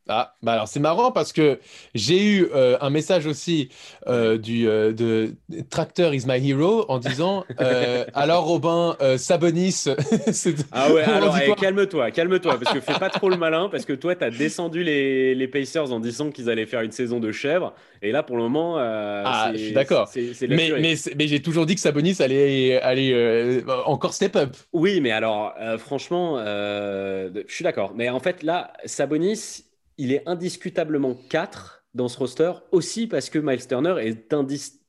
Ah, bah alors c'est marrant parce que j'ai eu euh, un message aussi euh, du euh, de Tractor is my hero en disant alors Robin Sabonis. ah ouais, alors eh, calme-toi, calme-toi parce que fais pas trop le malin parce que toi tu as descendu les, les, Pacers en disant qu'ils allaient faire une saison de chèvre et là pour le moment. ah, je suis d'accord. Mais, mais, mais j'ai toujours dit que Sabonis allait, aller encore step up. Oui, mais alors franchement, je suis d'accord. Mais en fait là, Sabonis il est indiscutablement 4 dans ce roster aussi parce que Miles Turner est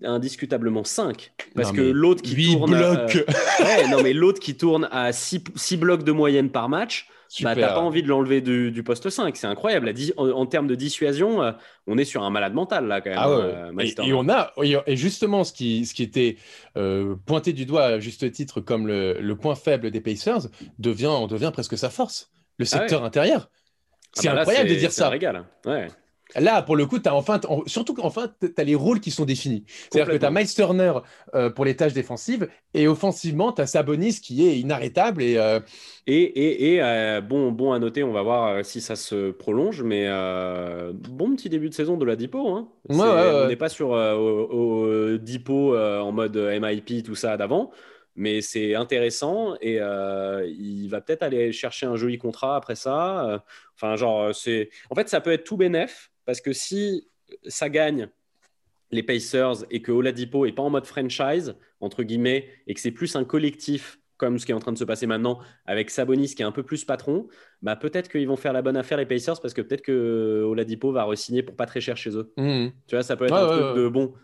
indiscutablement 5 parce que l'autre qui tourne euh, non mais l'autre qui tourne à 6, blocs de moyenne par match bah, t'as pas envie de l'enlever du, poste 5 c'est incroyable. En, termes de dissuasion euh, on est sur un malade mental là quand même ah euh, et, on a et justement ce qui, ce qui était pointé du doigt à juste titre comme le, point faible des Pacers devient on devient presque sa force le ah secteur intérieur ah c'est bah incroyable de dire ça. Régal. Ouais. Là, pour le coup, as enfin, surtout qu'enfin, tu as les rôles qui sont définis. C'est-à-dire que tu as Miles Turner euh, pour les tâches défensives et offensivement, tu as Sabonis qui est inarrêtable. Et, euh, et, et, et euh, bon, bon à noter, on va voir si ça se prolonge, mais bon petit début de saison de la Dipo. Hein. on n'est pas sur au, Dipo en mode MIP, tout ça d'avant mais c'est intéressant et euh, il va peut-être aller chercher un joli contrat après ça. Euh, enfin, genre, c'est. En fait, ça peut être tout bénef parce que si ça gagne les Pacers et que Oladipo est pas en mode franchise entre guillemets et que c'est plus un collectif comme ce qui est en train de se passer maintenant avec Sabonis qui est un peu plus patron, bah peut-être qu'ils vont faire la bonne affaire les Pacers parce que peut-être que Oladipo va re-signer pour pas très cher chez eux. Mmh. Tu vois, ça peut être un truc de bon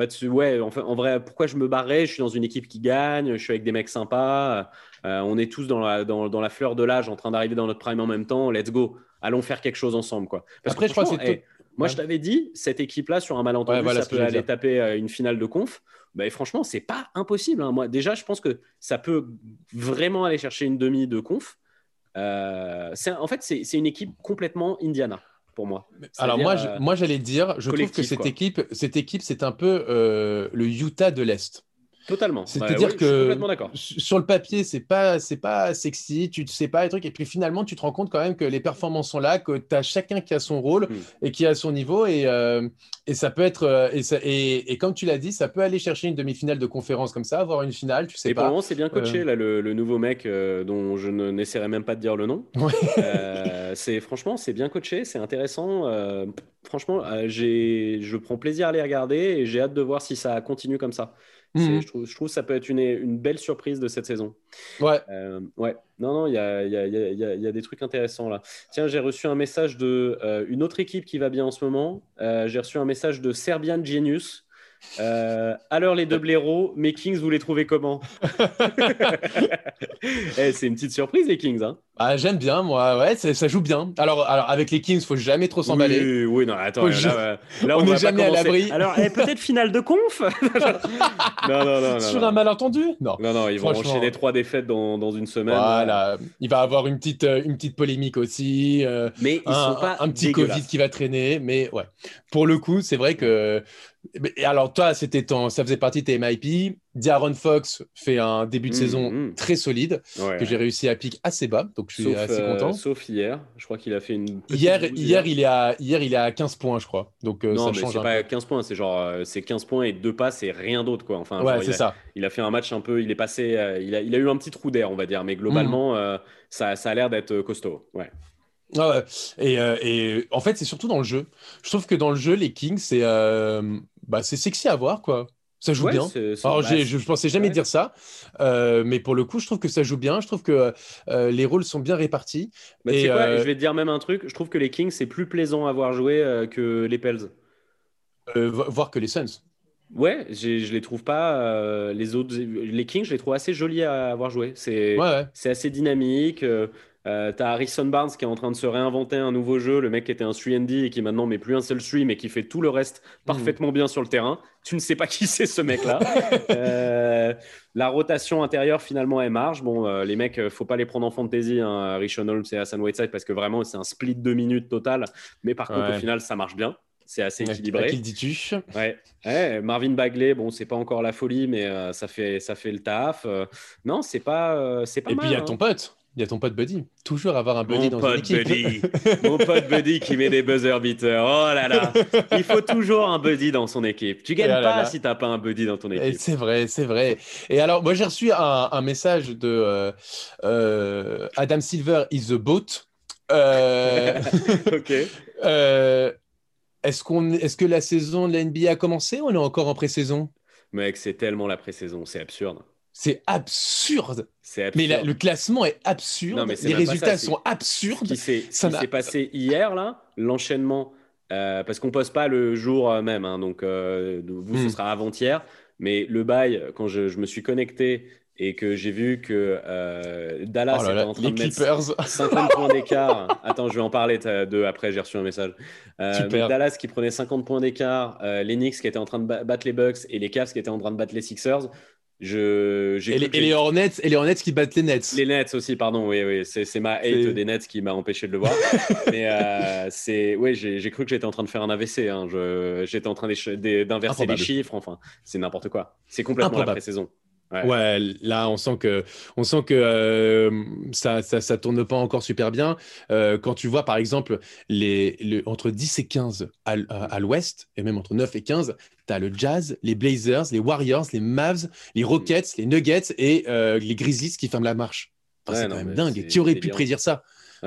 bah, ouais, en, fait, en vrai, pourquoi je me barrais? Je suis dans une équipe qui gagne, je suis avec des mecs sympas, euh, on est tous dans la, dans, dans la fleur de l'âge en train d'arriver dans notre prime en même temps, let's go, allons faire quelque chose ensemble. Quoi. Parce Après, je crois que eh, Moi, je t'avais dit, cette équipe-là, sur un malentendu, ça peut aller taper euh, une finale de conf. Bah, franchement, c'est pas impossible. Hein. Moi, déjà, je pense que ça peut vraiment aller chercher une demi de conf. en fait, c'est une équipe complètement Indiana pour moi. Alors moi, moi j'allais dire, je trouve que cette équipe, cette équipe, c'est un peu le Utah de l'Est. Totalement. C'est-à-dire bah que sur le papier, c'est pas c'est pas sexy, tu ne sais pas les trucs, et puis finalement, tu te rends compte quand même que les performances sont là, que tu as chacun qui a son rôle hmm. et qui a son niveau, et, euh, et ça peut être euh, et, ça, et, et, comme tu l'as dit, ça peut aller chercher une demi-finale de conférence comme ça, avoir une finale, tu sais et pas. Et pour c'est bien coaché euh. là, le, nouveau mec dont je n'essaierai même pas de dire le nom. c'est franchement, c'est bien coaché, c'est intéressant. franchement, j'ai je prends plaisir à les regarder et j'ai hâte de voir si ça continue comme ça. Mmh. Je, trouve, je, trouve, que ça peut être une, une belle surprise de cette saison. Ouais. Euh, ouais. Non, non, il y a, y, a, y, a, y a, des trucs intéressants là. Tiens, j'ai reçu un message de euh, une autre équipe qui va bien en ce moment. Euh, j'ai reçu un message de Serbian Genius. Alors les deux blaireaux, mes Kings, vous les trouvez comment? Eh, C'est une petite surprise les Kings. Hein ah, J'aime bien, moi, ouais, ça joue bien. Alors, alors avec les Kings, faut jamais trop s'emballer. Oui, oui, non, attends, là, on n'est jamais à l'abri. Alors, eh, peut-être finale de conf Non, non, non. Sur un malentendu? Non. Non, non, ils vont enchaîner trois défaites dans, dans une semaine. Voilà, il va avoir une petite, euh, une petite polémique aussi. Euh, mais ils un, sont pas un petit Covid qui va traîner, mais ouais. Pour le coup, c'est vrai que alors, toi, c'était ton, ça faisait partie de tes MIP. D'Aaron Fox fait un début de mmh, saison mmh. très solide que j'ai réussi à piquer assez bas, donc je suis assez euh, content. sauf hier, je crois qu'il a fait une. Hier, hier, il est à, hier, il est à 15 points, je crois. Donc euh, non, ça mais change. C'est pas 15 points, c'est genre euh, c'est 15 points et deux passes et rien d'autre quoi. Enfin, ouais, c'est ça. Il a fait un match un peu, il est passé, il a, il, a, eu un petit trou d'air, on va dire, mais globalement, mmh. ça, ça a l'air d'être costaud. Ouais. Ah et, et, en fait, c'est surtout dans le jeu. Je trouve que dans le jeu, les Kings, c'est bah, c'est sexy à voir, quoi. Ça joue bien. Alors, je, je pensais jamais dire ça, euh, mais pour le coup, je trouve que ça joue bien. Je trouve que euh, les rôles sont bien répartis. Bah, et, quoi, euh, je vais te dire même un truc. Je trouve que les Kings, c'est plus plaisant à voir jouer que les Pels. voir que les Suns. Ouais, je les trouve pas. les autres, les Kings, je les trouve assez jolis à avoir joué. C'est c'est assez dynamique. Euh, t'as Harrison Barnes qui est en train de se réinventer un nouveau jeu, le mec qui était un 3D et qui maintenant met plus un seul 3 mais qui fait tout le reste parfaitement bien sur le terrain. Tu ne sais pas qui c'est ce mec-là. Euh, la rotation intérieure finalement elle marche. Bon, euh, les mecs, faut pas les prendre en fantasy, hein, Richon Holmes et Hassan Whiteside parce que vraiment c'est un split de minutes total. Mais par contre au final ça marche bien. C'est assez équilibré. Qui dis-tu? Ouais. Marvin Bagley, bon, c'est pas encore la folie, mais ça fait ça fait le taf. non, c'est pas c'est pas Et puis il y a ton hein. pote. Il y a ton pote Buddy? Toujours avoir un Buddy dans pote une équipe. Buddy. Mon pote Buddy qui met des buzzer beaters. Oh là là. Il faut toujours un Buddy dans son équipe. Tu gagnes pas si tu n'as pas un Buddy dans ton équipe. C'est vrai, c'est vrai. Et alors, moi, j'ai reçu un, message de euh, euh, Adam Silver is the boat. Euh, ok. est-ce, qu'on, est-ce que la saison de la NBA a commencé ou on est encore en pré-saison? Mec, c'est tellement la pré-saison, c'est absurde. C'est absurde. Mais le classement est absurde. les résultats sont absurdes. Ce qui s'est passé hier, là, l'enchaînement, euh, parce qu'on poste pas le jour euh, même, hein, donc euh, vous, ce hmm. sera avant-hier. Mais le bail, quand je, me suis connecté et que j'ai vu que Dallas oh était en train de mettre 50 points d'écart. Attends, je vais en parler de après, j'ai reçu un message. Dallas qui prenait 50 points d'écart, les Knicks qui étaient en train de battre les Bucks et les Cavs qui étaient en train de battre les Sixers. Je, et, les, et, les, Hornets, et les Hornets qui battent les Nets. Les Nets aussi, pardon. Oui, oui. C'est ma hate des Nets qui m'a empêché de le voir. Mais euh, c'est, oui, j'ai cru que j'étais en train de faire un AVC. Hein. J'étais en train d'inverser les chiffres. Enfin, c'est n'importe quoi. C'est complètement la pré-saison. Ouais. là, on sent que, on sent que euh, ça, ça, ça, tourne pas encore super bien. Euh, quand tu vois, par exemple, les, entre 10 et 15 à, à, l'ouest, et même entre 9 et 15, tu as le Jazz, les Blazers, les Warriors, les Mavs, les Rockets, les Nuggets et euh, les Grizzlies qui ferment la marche. c'est quand même dingue. Qui aurait pu prédire ça? Et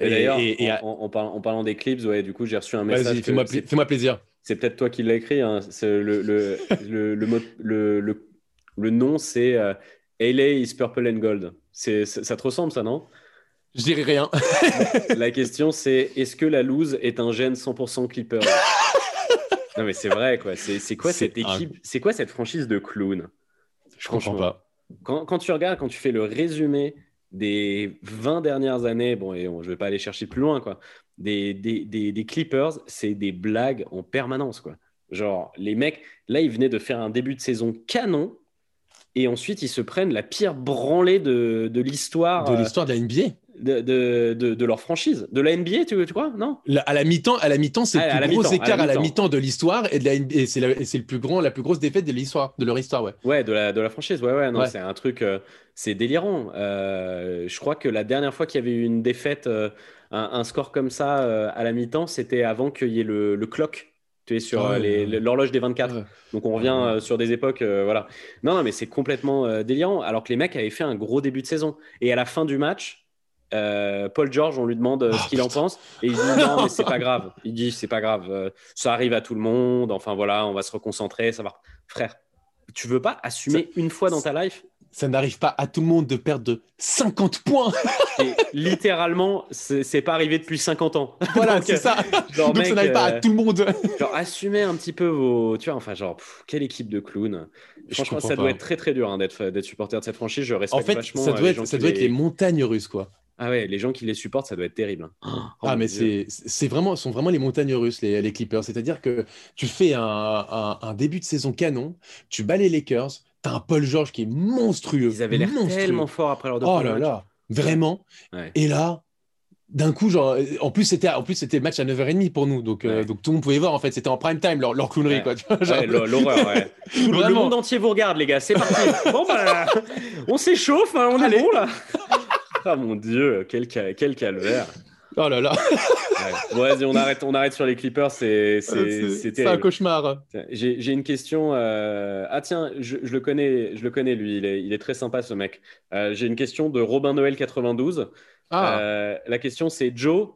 d'ailleurs, en, en, parlant des clips, ouais, du coup, j'ai reçu un message. Fais-moi plaisir. C'est peut-être toi qui l'as écrit. Hein. Le, le, le, le, le nom, c'est euh, LA is Purple and Gold. C'est, ça te ressemble, ça, non? Je dirais rien. la question, c'est est-ce que la loose est un gène 100% Clipper? Non, mais c'est vrai, quoi. C'est, quoi cette équipe? C'est quoi cette franchise de clown? Je comprends pas. Quand, quand, tu regardes, quand tu fais le résumé des 20 dernières années, bon, et je vais pas aller chercher plus loin, quoi, des, des, des, des Clippers, c'est des blagues en permanence, quoi. Genre, les mecs, là, ils venaient de faire un début de saison canon et ensuite ils se prennent la pire branlée de, de l'histoire. De l'histoire de la NBA. de, de, de, leur franchise, de la NBA, tu, tu crois? Non? À la mi-temps, à la mi-temps, c'est le plus gros écart à la mi-temps de l'histoire et, et c'est le plus grand, la plus grosse défaite de l'histoire, de leur histoire, ouais. Ouais, de la, de la franchise, ouais, ouais, non, c'est un truc, euh, c'est délirant. Euh, je crois que la dernière fois qu'il y avait eu une défaite, euh, un, score comme ça à la mi-temps, c'était avant qu'il y ait le, le clock. Tu es sur l'horloge des 24. Donc on revient sur des époques, voilà. Non, non, mais c'est complètement délirant. Alors que les mecs avaient fait un gros début de saison. Et à la fin du match, euh, Paul George, on lui demande euh, ce oh, qu'il en pense et il dit non, mais c'est pas grave. Il dit c'est pas grave, euh, ça arrive à tout le monde. Enfin voilà, on va se reconcentrer, ça va. Frère, tu veux pas assumer une fois dans ta life ça n'arrive pas à tout le monde de perdre de 50 points. Et littéralement, c'est pas arrivé depuis 50 ans. Voilà, c'est ça. Donc ça n'arrive pas à tout le monde. genre, assumez un petit peu vos. Tu vois, enfin, genre, quelle équipe de clowns. Franchement, ça doit être très très dur hein, d'être supporter de cette franchise. Je respecte en fait, vachement. Ça doit, être, ça doit être les montagnes russes, quoi. Ah ouais, les gens qui les supportent, ça doit être terrible. Hein. Oh ah, mais c'est vraiment, sont vraiment les montagnes russes, les, les Clippers. C'est-à-dire que tu fais un, un, début de saison canon, tu bats les Lakers, tu as un Paul George qui est monstrueux. Ils avaient l'air tellement fort après leur Oh là là, vraiment. Et là, d'un coup, genre, en plus c'était, en plus c'était le match à 9h30 pour nous, donc, euh, donc tout le monde pouvait voir. En fait, c'était en prime time leur, leur clownerie, quoi. l'horreur, ouais. le monde entier vous regarde, les gars. C'est parti. bon bah, on s'échauffe, hein, on est bon là. Ah mon dieu, quel, quel calvaire. Oh là là. ouais. vas-y, on arrête, on arrête sur les Clippers. C'est un cauchemar. J'ai une question. Euh, ah tiens, je, le connais, je le connais lui. Il est, il est très sympa ce mec. Euh, j'ai une question de Robin Noël 92. Ah. Euh, la question c'est Joe.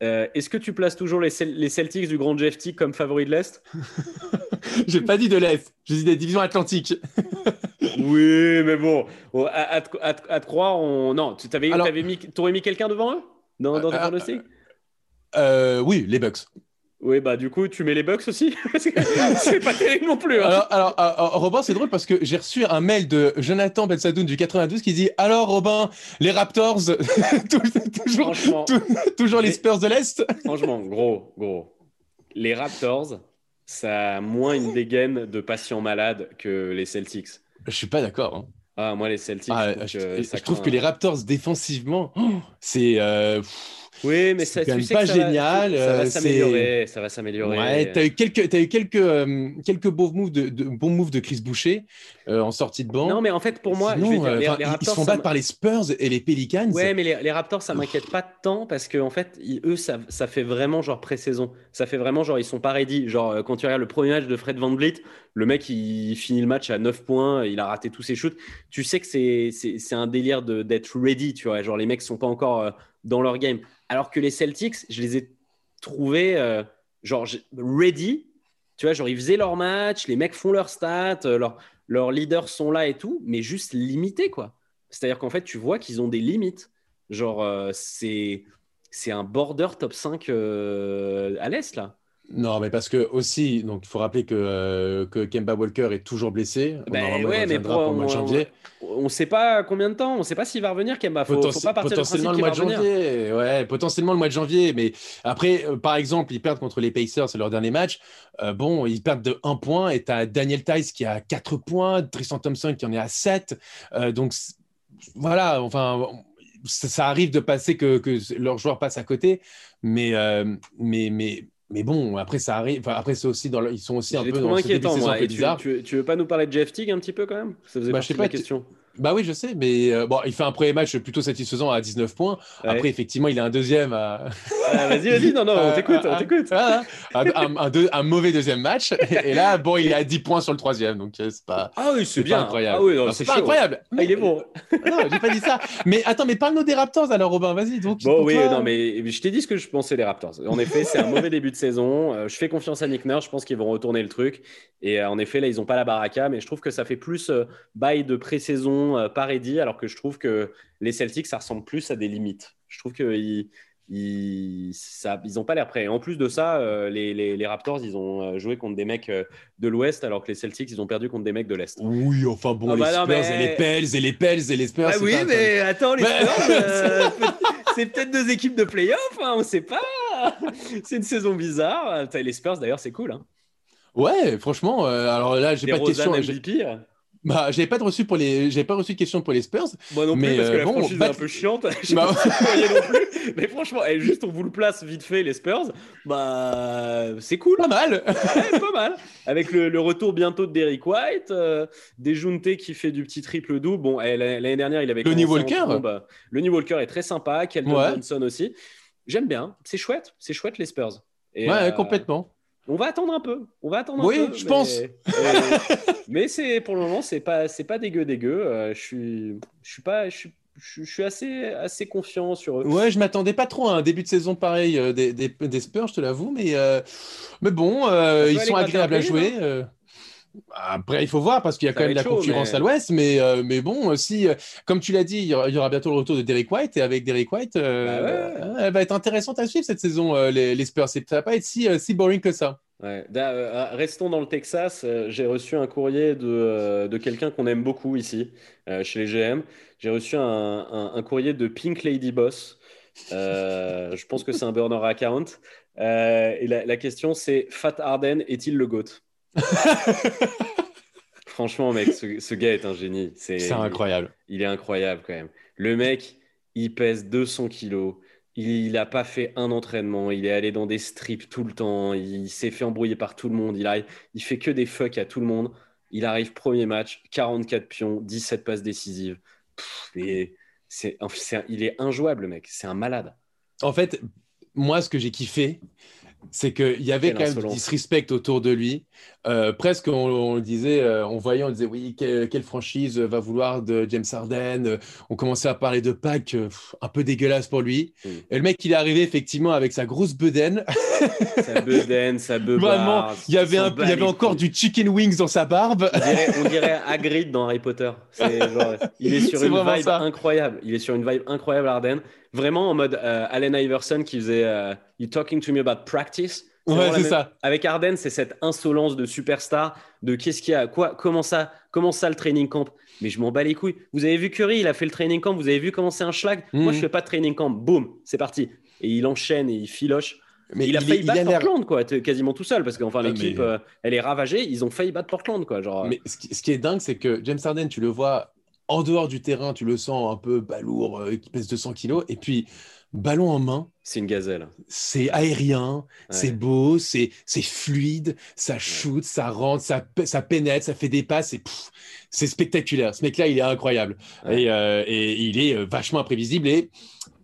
Est-ce que tu places toujours les, les, Celtics du Grand Jeff T comme favoris de l'Est? J'ai pas dit de l'Est, j'ai dit des divisions atlantiques. oui, mais bon, à, te croire, on... non, tu avais, mis, aurais mis quelqu'un devant eux? Dans, dans ton euh, euh, Oui, les Bucks. Oui, bah du coup, tu mets les Bucks aussi? C'est pas terrible non plus. Hein. Alors, alors, Robin, c'est drôle parce que j'ai reçu un mail de Jonathan Bensadoun du 92 qui dit Alors, Robin, les Raptors, toujours, toujours les Spurs de l'Est Franchement, gros, gros. Les Raptors, ça a moins une dégaine de patients malades que les Celtics. Je suis pas d'accord. Hein. Ah, moi, les Celtics, je, trouve, que, les Raptors défensivement, c'est. Euh, oui, mais ça, tu sais pas génial. Ça, va euh, s'améliorer. Ça va s'améliorer. Ouais, tu as eu quelques, as eu quelques, euh, quelques beaux moves de, bons moves de Chris Boucher euh, en sortie de banc. Non, mais en fait, pour moi, les, Raptors, ils se font battre par les Spurs et les Pelicans. Ouais, mais les, Raptors, ça m'inquiète pas tant parce que en fait, eux, ça, ça, fait vraiment genre pré-saison. Ça fait vraiment genre ils sont pas ready. Genre quand tu regardes le premier match de Fred Van Vliet, le mec il finit le match à 9 points, il a raté tous ses shoots. Tu sais que c'est un délire d'être ready, tu vois. Genre les mecs sont pas encore dans leur game. Alors que les Celtics, je les ai trouvés euh, genre ready. Tu vois, genre ils faisaient leur match, les mecs font leur stats, euh, leurs leaders sont là et tout, mais juste limités, quoi. C'est-à-dire qu'en fait, tu vois qu'ils ont des limites. Genre, euh, c'est c'est un border top 5 à l'Est, là. Non, mais parce que aussi, donc il faut rappeler que, euh, que Kemba Walker est toujours blessé. Ben ouais, mais pour, le mois de janvier. On ne sait pas combien de temps, on ne sait pas s'il va revenir Kemba. Faut, faut pas partir potentiellement le mois de janvier. Ouais, potentiellement le mois de janvier. Mais après, euh, par exemple, ils perdent contre les Pacers, c'est leur dernier match. Euh, bon, ils perdent de 1 point et tu as Daniel Tice qui a 4 points, Tristan Thompson qui en est à 7. donc voilà, enfin, ça, arrive de passer que, que leurs joueurs passent à côté. Mais, mais, mais mais bon, après ça arrive. Enfin, après c'est aussi dans ils sont aussi un peu dans inquiétant, moi. Et tu, tu, tu, veux pas nous parler de Jeff Teague un petit peu quand même? Ça faisait bah, partie de la question. Bah oui, je sais, mais euh, bon, il fait un premier match plutôt satisfaisant à 19 points. Après, effectivement, il a un deuxième à. Ah, vas-y, vas-y, non, non, on t'écoute, on t'écoute. un, un, un, mauvais deuxième match. Et là, bon, il est à 10 points sur le troisième, donc euh, c'est pas. Ah oui, c'est bien. incroyable. Ah oui, c'est pas incroyable. Ah, il est bon. non, j'ai pas dit ça. Mais attends, mais parle-nous des Raptors alors, Robin, vas-y. Donc, bon, oui, non, mais je t'ai dit ce que je pensais des Raptors. En effet, c'est un mauvais début de saison. Euh, je fais confiance à Nick Nurse, je pense qu'ils vont retourner le truc. Et en effet, là, ils n'ont pas la baraka, mais je trouve que ça fait plus bail de pré-saison par Eddie alors que je trouve que les Celtics, ça ressemble plus à des limites. Je trouve qu'ils ils, ils ont pas l'air prêts. En plus de ça, euh, les, les, Raptors, ils ont euh, joué contre des mecs euh, de l'Ouest, alors que les Celtics, ils ont perdu contre des mecs de l'Est. Oui, enfin bon, ah les bah Spurs et les Pels et les Pels et les Spurs. Ah oui, mais attends, les Spurs, c'est peut-être deux équipes de playoffs, hein, on sait pas. c'est une saison bizarre. Les Spurs, d'ailleurs, c'est cool. Hein. Ouais, franchement, alors là, j'ai pas de question. Bah, j'avais pas de reçu pour les, j'avais pas reçu de questions pour les Spurs. Moi non plus, mais parce que la bon, franchise est un peu chiante. J'ai bah... pas non plus. Mais franchement, eh, juste on vous le place vite fait les Spurs. Bah, c'est cool. Pas mal. pas mal. Avec le, retour bientôt de Derrick White, euh, qui fait du petit triple double. Bon, eh, l'année dernière, il avait. Le Walker. Le New Walker est très sympa. Keldon Johnson aussi. J'aime bien. C'est chouette. C'est chouette les Spurs. Et, ouais, complètement. On va attendre un peu. On va attendre un peu. Oui, je pense. mais c'est pour le moment, c'est pas, c'est pas dégueu, dégueu. Euh, je suis, je suis pas, je suis, je suis assez, assez confiant sur eux. Ouais, je m'attendais pas trop à un début de saison pareil euh, des, des, des, Spurs, je te l'avoue, mais, euh, mais bon, ils sont agréables à jouer. Après, il faut voir parce qu'il y a quand même de la concurrence à l'ouest, mais, euh, mais bon, si, euh, comme tu l'as dit, il y, aura, bientôt le retour de Derek White, et avec Derek White, euh, bah elle va être intéressante à suivre cette saison, les, les, Spurs. Ça va pas être si, si boring que ça. restons dans le Texas. J'ai reçu un courrier de, de quelqu'un qu'on aime beaucoup ici, chez les GM. J'ai reçu un, un, courrier de Pink Lady Boss. je pense que c'est un burner account. et la, la question, c'est Fat Arden est-il le GOAT? Franchement, mec, ce, gars est un génie. C'est incroyable. Il, est incroyable quand même. Le mec, il pèse 200 kilos. Il n'a pas fait un entraînement. Il est allé dans des strips tout le temps. Il s'est fait embrouiller par tout le monde. Il, arrive, il fait que des fucks à tout le monde. Il arrive premier match, 44 pions, 17 passes décisives. et il est injouable, le mec. C'est un malade. En fait, moi, ce que j'ai kiffé, c'est qu'il y avait quand même du disrespect autour de lui. Euh, presque, on, le disait, euh, on voyait, on disait, oui, quelle, franchise va vouloir de James Harden On commençait à parler de euh, un peu dégueulasse pour lui. Mm. Et le mec, il est arrivé effectivement avec sa grosse bedaine. sa bedaine, sa. Vraiment, il y avait, il y avait encore du chicken wings dans sa barbe. On dirait, Hagrid dans Harry Potter. il est sur une vibe incroyable. Il est sur une vibe incroyable, Harden. Vraiment en mode Allen Iverson qui faisait You talking to me about practice? Ouais, c'est ça. Avec Arden, c'est cette insolence de superstar, de qu'est-ce qu'il y a, quoi, comment ça, comment ça le training camp? Mais je m'en bats les couilles. Vous avez vu Curry, il a fait le training camp. Vous avez vu comment c'est un schlag? Moi, je mhm. fais pas de training camp. Boum, c'est parti. Et il enchaîne et il filoche. Mais il a failli battre Portland, quoi, quasiment tout seul, parce qu'enfin l'équipe, euh, elle est ravagée. Ils ont failli battre Portland, quoi. Genre. Mais ce qui, est dingue, c'est que James Harden, tu le vois en dehors du terrain, tu le sens un peu balourd, euh, qui pèse 200 kilos, et puis ballon en main. C'est une gazelle. C'est aérien, c'est beau, c'est fluide, ça shoot, ça rentre, ça, ça pénètre, ça fait des passes, c'est spectaculaire. Ce mec-là, il est incroyable. Et, euh, et, il est euh, vachement imprévisible. Et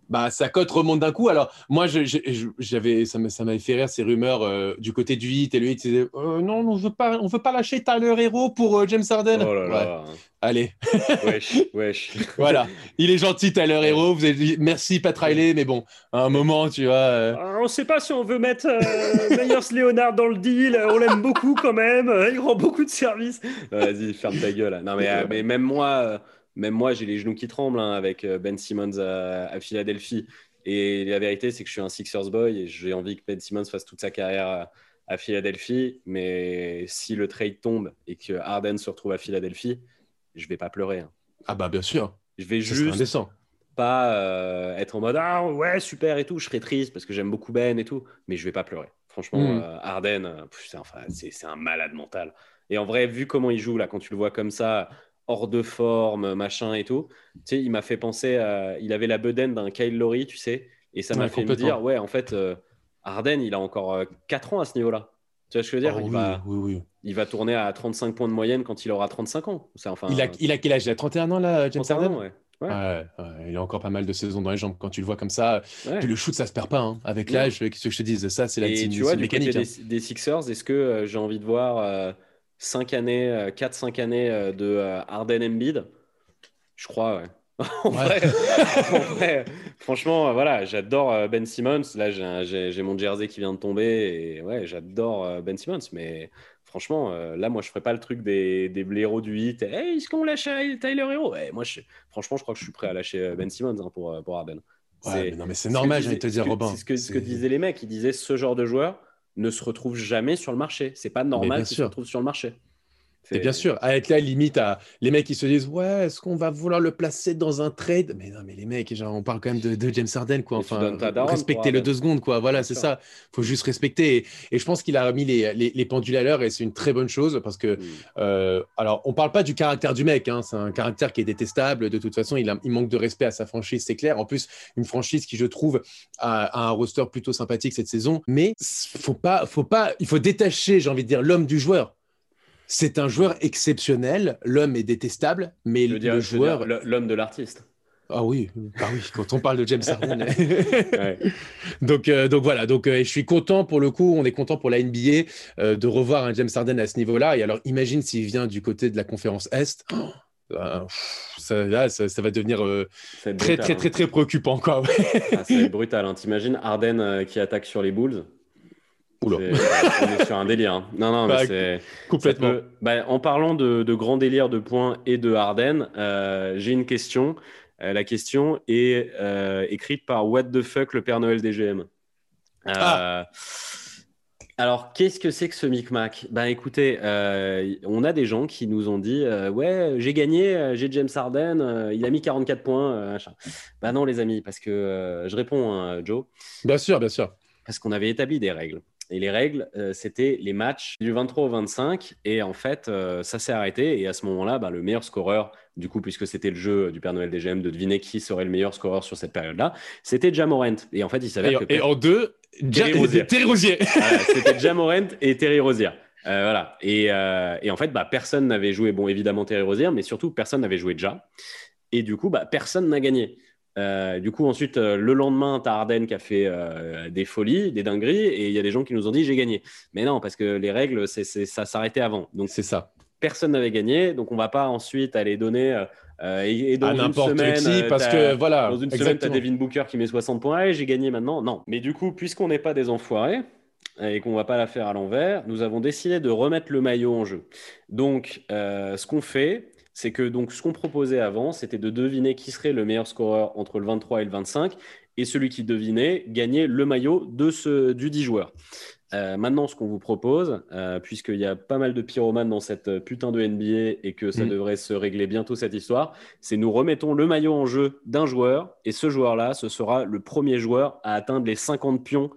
bah, sa cote remonte d'un coup. Alors, moi, j'avais, ça m'avait fait rire ces rumeurs euh, du côté du hit. Et le hit disait euh, Non, on ne veut pas, on veut pas lâcher Tyler Hero pour euh, James Harden. Oh là là. Allez. wesh, wesh. voilà. Il est gentil, Tyler Hero. Vous avez dit merci, Pat Riley. Mais bon, à un moment, tu vois. on ne sait pas si on veut mettre Myers Leonard dans le deal. On l'aime beaucoup quand même. Il rend beaucoup de services. Vas-y, ferme ta gueule. Non, mais, mais même moi même moi, j'ai les genoux qui tremblent hein, avec euh, Ben Simmons à, Philadelphie. Et la vérité, c'est que je suis un Sixers boy et j'ai envie que Ben Simmons fasse toute sa carrière à, Philadelphie. Mais si le trade tombe et que Harden se retrouve à Philadelphie, je vais pas pleurer. Hein. Ah bah bien sûr. Je vais juste pas euh, être en mode ah ouais super et tout. Je serai triste parce que j'aime beaucoup Ben et tout, mais je vais pas pleurer. Franchement, hmm. euh, Harden, c'est un malade mental. Et en vrai, vu comment il joue là, quand tu le vois comme ça, hors de forme, machin et tout. Tu sais, il m'a fait penser à. Il avait la bedaine d'un Kyle Lowry, tu sais, et ça m'a fait me dire, ouais, en fait, euh, Arden, il a encore 4 euh, ans à ce niveau-là. Tu vois ce que je veux dire? Oh il, va, il va tourner à 35 points de moyenne quand il aura 35 ans. Enfin, il, a, il a quel âge? Il a 31 ans là, James ouais. Ouais. il a encore pas mal de saisons dans les jambes. Quand tu le vois comme ça, le shoot, ça se perd pas. Hein. Avec l'âge, qu'est-ce que je te dise Ça, c'est la du mécanique. Côté hein. des, des, Sixers, est-ce que euh, j'ai envie de voir 5 années, 4-5 euh, années euh, de euh, Harden Embiid. Je crois, ouais. en, Vrai, franchement, voilà, j'adore Ben Simmons. Là, j'ai mon jersey qui vient de tomber et ouais, j'adore Ben Simmons. Mais franchement, là, moi, je ferais pas le truc des, des blaireaux du hit. Hey, est-ce qu'on lâche Tyler Hero? Ouais, Moi, je, franchement, je crois que je suis prêt à lâcher Ben Simmons hein, pour, pour Harden. Ouais, mais non, mais c'est normal, envie de te dire, Robin. C'est ce que, ce que disaient les mecs. Ils disaient ce genre de joueur, ne se retrouve jamais sur le marché. C'est pas normal qu'il se retrouve sur le marché. Et bien sûr, avec la limite à les mecs qui se disent ouais, est-ce qu'on va vouloir le placer dans un trade? Mais non, mais les mecs, genre, on parle quand même de, James Harden, quoi. Enfin, respecter le deux secondes, quoi. Voilà, c'est ça. Faut juste respecter. Et, je pense qu'il a remis les, les, pendules à l'heure et c'est une très bonne chose parce que, mm. euh, alors, on parle pas du caractère du mec. Hein, c'est un caractère qui est détestable. De toute façon, il, il manque de respect à sa franchise, c'est clair. En plus, une franchise qui, je trouve, a, un roster plutôt sympathique cette saison. Mais faut pas, faut pas, il faut détacher, j'ai envie de dire, l'homme du joueur. C'est un joueur exceptionnel. L'homme est détestable, mais le joueur. L'homme de l'artiste. Ah oui, ah oui, quand on parle de James Harden. donc, euh, donc voilà, donc euh, je suis content pour le coup, on est content pour la NBA euh, de revoir un James Harden à ce niveau-là. Et alors, imagine s'il vient du côté de la conférence Est. Oh, ben, ça, ça, va devenir très, très, très, très, préoccupant. Quoi. ah, c'est brutal. Hein. T'imagines Harden qui attaque sur les Bulls? On est sur un délire. Hein. Non, non, mais bah, c'est. Complètement. Bah, en parlant de, de grands délires de points et de Harden, euh, j'ai une question. Euh, la question est euh, écrite par What the fuck, le Père Noël DGM. Ah. Alors, qu'est-ce que c'est que ce micmac? Ben écoutez, on a des gens qui nous ont dit Ouais, j'ai gagné, j'ai James Harden, il a mis 44 points. Ben non, les amis, parce que je réponds, hein, Joe. Bien sûr, bien sûr. Parce qu'on avait établi des règles. Et les règles, euh, c'était les matchs du 23 au 25. Et en fait, euh, ça s'est arrêté. Et à ce moment-là, bah, le meilleur scoreur, du coup, puisque c'était le jeu du Père Noël des GM de deviner qui serait le meilleur scoreur sur cette période-là, c'était Jamorant. Et en fait, il s'avère que. Et en deux, Terry Rosier. Terry Rosier. c'était Jamorant et Terry Rosier. Euh, voilà. Et, et, en fait, bah, personne n'avait joué, bon, évidemment Terry Rosier, mais surtout, personne n'avait joué déjà. Et du coup, bah, personne n'a gagné. Euh, du coup, ensuite, euh, le lendemain, tu as Arden qui a fait euh, des folies, des dingueries, et il y a des gens qui nous ont dit j'ai gagné. Mais non, parce que les règles, c'est, ça s'arrêtait avant. Donc, c'est ça. Personne n'avait gagné, donc on va pas ensuite aller donner. et, dans à n'importe qui, parce que voilà. Dans une semaine, tu as Devin Booker qui met 60 points, et j'ai gagné maintenant. Non. Mais du coup, puisqu'on n'est pas des enfoirés, et qu'on va pas la faire à l'envers, nous avons décidé de remettre le maillot en jeu. Donc, ce qu'on fait, c'est que donc ce qu'on proposait avant, c'était de deviner qui serait le meilleur scoreur entre le 23 et le 25, et celui qui devinait gagnait le maillot de ce, du 10 joueurs. Euh, maintenant, ce qu'on vous propose, euh, puisqu'il y a pas mal de pyromanes dans cette putain de NBA et que ça mm. devrait se régler bientôt cette histoire, c'est nous remettons le maillot en jeu d'un joueur et ce joueur-là, ce sera le premier joueur à atteindre les 50 pions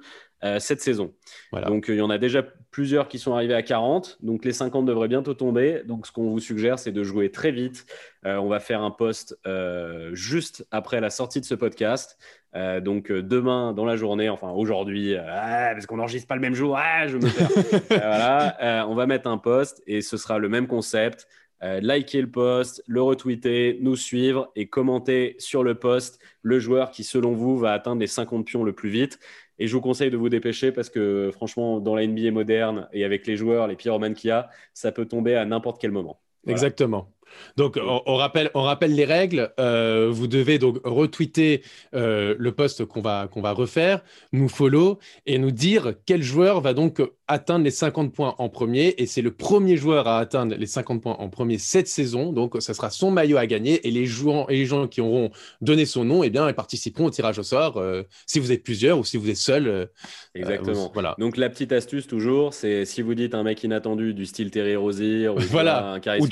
euh, cette saison. Donc il y en a déjà plusieurs qui sont arrivés à 40, donc les 50 devraient bientôt tomber. Donc ce qu'on vous suggère, c'est de jouer très vite. Euh, on va faire un post euh, juste après la sortie de ce podcast. donc demain dans la journée, enfin aujourd'hui, ah, parce qu'on n'enregistre pas le même jour, ah, je me perds. voilà, on va mettre un post et ce sera le même concept. liker le post, le retweeter, nous suivre et commenter sur le post le joueur qui, selon vous, va atteindre les 50 pions le plus vite. Et je vous conseille de vous dépêcher parce que franchement, dans la NBA moderne et avec les joueurs, les pyromanes qu'il y a, ça peut tomber à n'importe quel moment. Exactement. Donc, on, rappelle, les règles. Euh, vous devez donc retweeter euh, le post qu'on va, qu'on va refaire, nous follow et nous dire quel joueur va donc atteindre les 50 points en premier. Et c'est le premier joueur à atteindre les 50 points en premier cette saison. Donc, ça sera son maillot à gagner. Et les, joueurs, et les gens qui auront donné son nom, eh bien, ils participeront au tirage au sort euh, si vous êtes plusieurs ou si vous êtes seul. Exactement. voilà. Donc, la petite astuce toujours, c'est si vous dites un mec inattendu du style Terry Rozier ou, voilà. un Caris ou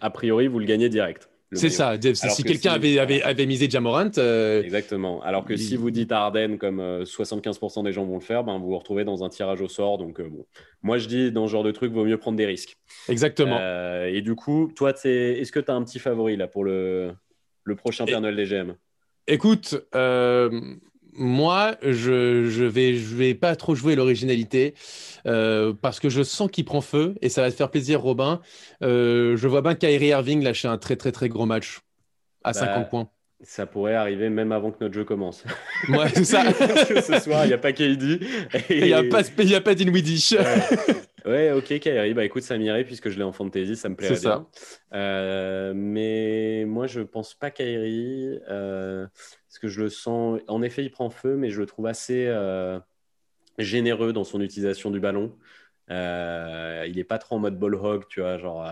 a priori, vous le gagnez direct. C'est ça. si quelqu'un avait, avait, avait, misé Jamorant. Euh, Exactement. Alors que si vous dites Arden, comme 75% euh, des gens vont le faire, ben, vous vous retrouvez dans un tirage au sort. Donc, euh, bon. Moi, je dis, dans ce genre de truc, vaut mieux prendre des risques. Exactement. et du coup, toi, est-ce que tu as un petit favori là pour le, le prochain Père Noël des GM Écoute, moi, je, je vais, je vais pas trop jouer l'originalité euh, parce que je sens qu'il prend feu et ça va te faire plaisir, Robin. Euh, je vois bien Kyrie Irving lâcher un très très très gros match à 50 bah, points. Ça pourrait arriver même avant que notre jeu commence. Ouais, c'est ça. ce soir, il n'y a pas KD. Il n'y a pas, y a pas Dinwiddie. Ouais. ok, Kyrie. Bah écoute, ça m'irait puisque je l'ai en fantasy, ça me plairait bien. Ça. Euh, mais moi, je pense pas Kyrie. Parce que je le sens. En effet, il prend feu, mais je le trouve assez euh, généreux dans son utilisation du ballon. Euh, il n'est pas trop en mode ball hog, tu vois, genre.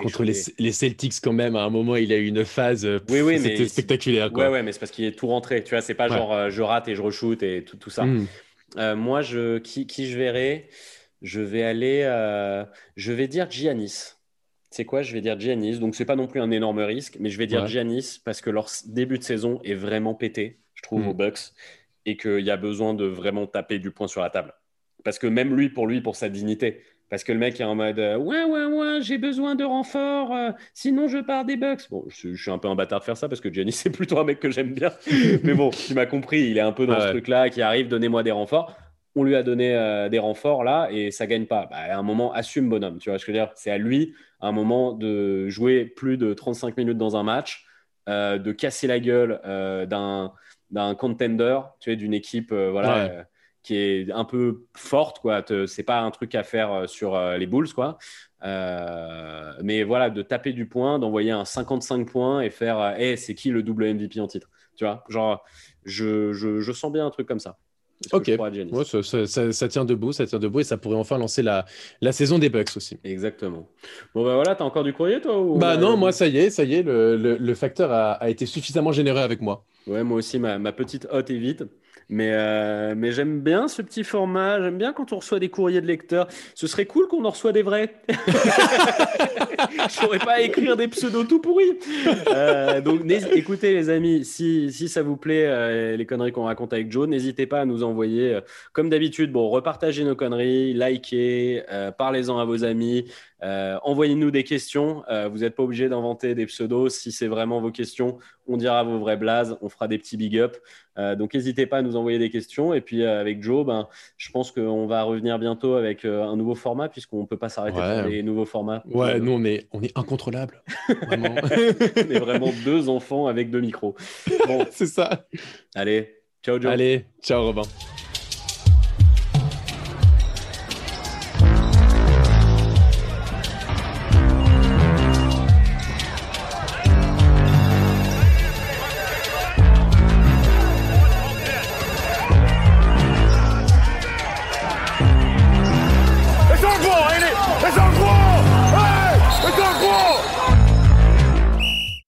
contre Les, Celtics, quand même, à un moment, il a eu une phase. Euh, oui, oui, c'était spectaculaire. Quoi. Ouais, ouais, mais c'est parce qu'il est tout rentré. Tu vois, c'est pas genre je rate et je re-shoot et tout, tout ça. Hmm. moi, je, qui, qui, je verrai Je vais aller. je vais dire Giannis. c'est quoi? Je vais dire Giannis. Donc, c'est pas non plus un énorme risque, mais je vais dire Giannis parce que leur début de saison est vraiment pété, je trouve, mm. aux Bucks, et qu'il y a besoin de vraiment taper du poing sur la table. Parce que même lui, pour lui, pour sa dignité, parce que le mec est en mode euh, ouais, ouais, ouais, j'ai besoin de renfort, euh, sinon je pars des Bucks. Bon, je, suis un peu un bâtard de faire ça parce que Giannis, c'est plutôt un mec que j'aime bien. Mais bon, tu m'as compris, il est un peu dans ce truc-là qui arrive, donnez-moi des renforts on lui a donné euh, des renforts là et ça gagne pas. Bah, à un moment, assume bonhomme. Tu vois ce que je veux dire? C'est à lui, à un moment, de jouer plus de 35 minutes dans un match, euh, de casser la gueule euh, d'un, d'un contender, tu vois, d'une équipe voilà, qui est un peu forte. Quoi. c'est pas un truc à faire sur les Bulls. Quoi. mais voilà, de taper du point, d'envoyer un 55 points et faire hey, c'est qui le double MVP en titre Tu vois? Genre, je, je sens bien un truc comme ça. Ok, ça, tient debout, ça tient debout et ça pourrait enfin lancer la, la saison des Bucks aussi. Exactement. Bon bah voilà, t'as encore du courrier toi Bah non, moi ça y est, ça y est, le, le, facteur a, a, été suffisamment généreux avec moi. Ouais, moi aussi, ma, ma petite hotte est vite. Mais, euh, mais j'aime bien ce petit format. J'aime bien quand on reçoit des courriers de lecteurs. Ce serait cool qu'on en reçoit des vrais. Je pourrais pas écrire des pseudos tout pourris. Euh, donc, écoutez, les amis, si, si ça vous plaît, euh, les conneries qu'on raconte avec Joe, n'hésitez pas à nous envoyer, comme d'habitude, bon, repartagez nos conneries, likez, parlez-en à vos amis. Euh, envoyez-nous des questions. Euh, vous n'êtes pas obligé d'inventer des pseudos. Si c'est vraiment vos questions, on dira vos vrais blazes. On fera des petits big up. Euh, donc n'hésitez pas à nous envoyer des questions. Et puis avec Joe, ben, je pense qu'on va revenir bientôt avec un nouveau format puisqu'on ne peut pas s'arrêter ouais. pour les nouveaux formats. Ouais, nous on est, on est incontrôlable. Vraiment. on est vraiment deux enfants avec deux micros. Bon, c'est ça. Allez, ciao Joe. Allez, ciao Robin.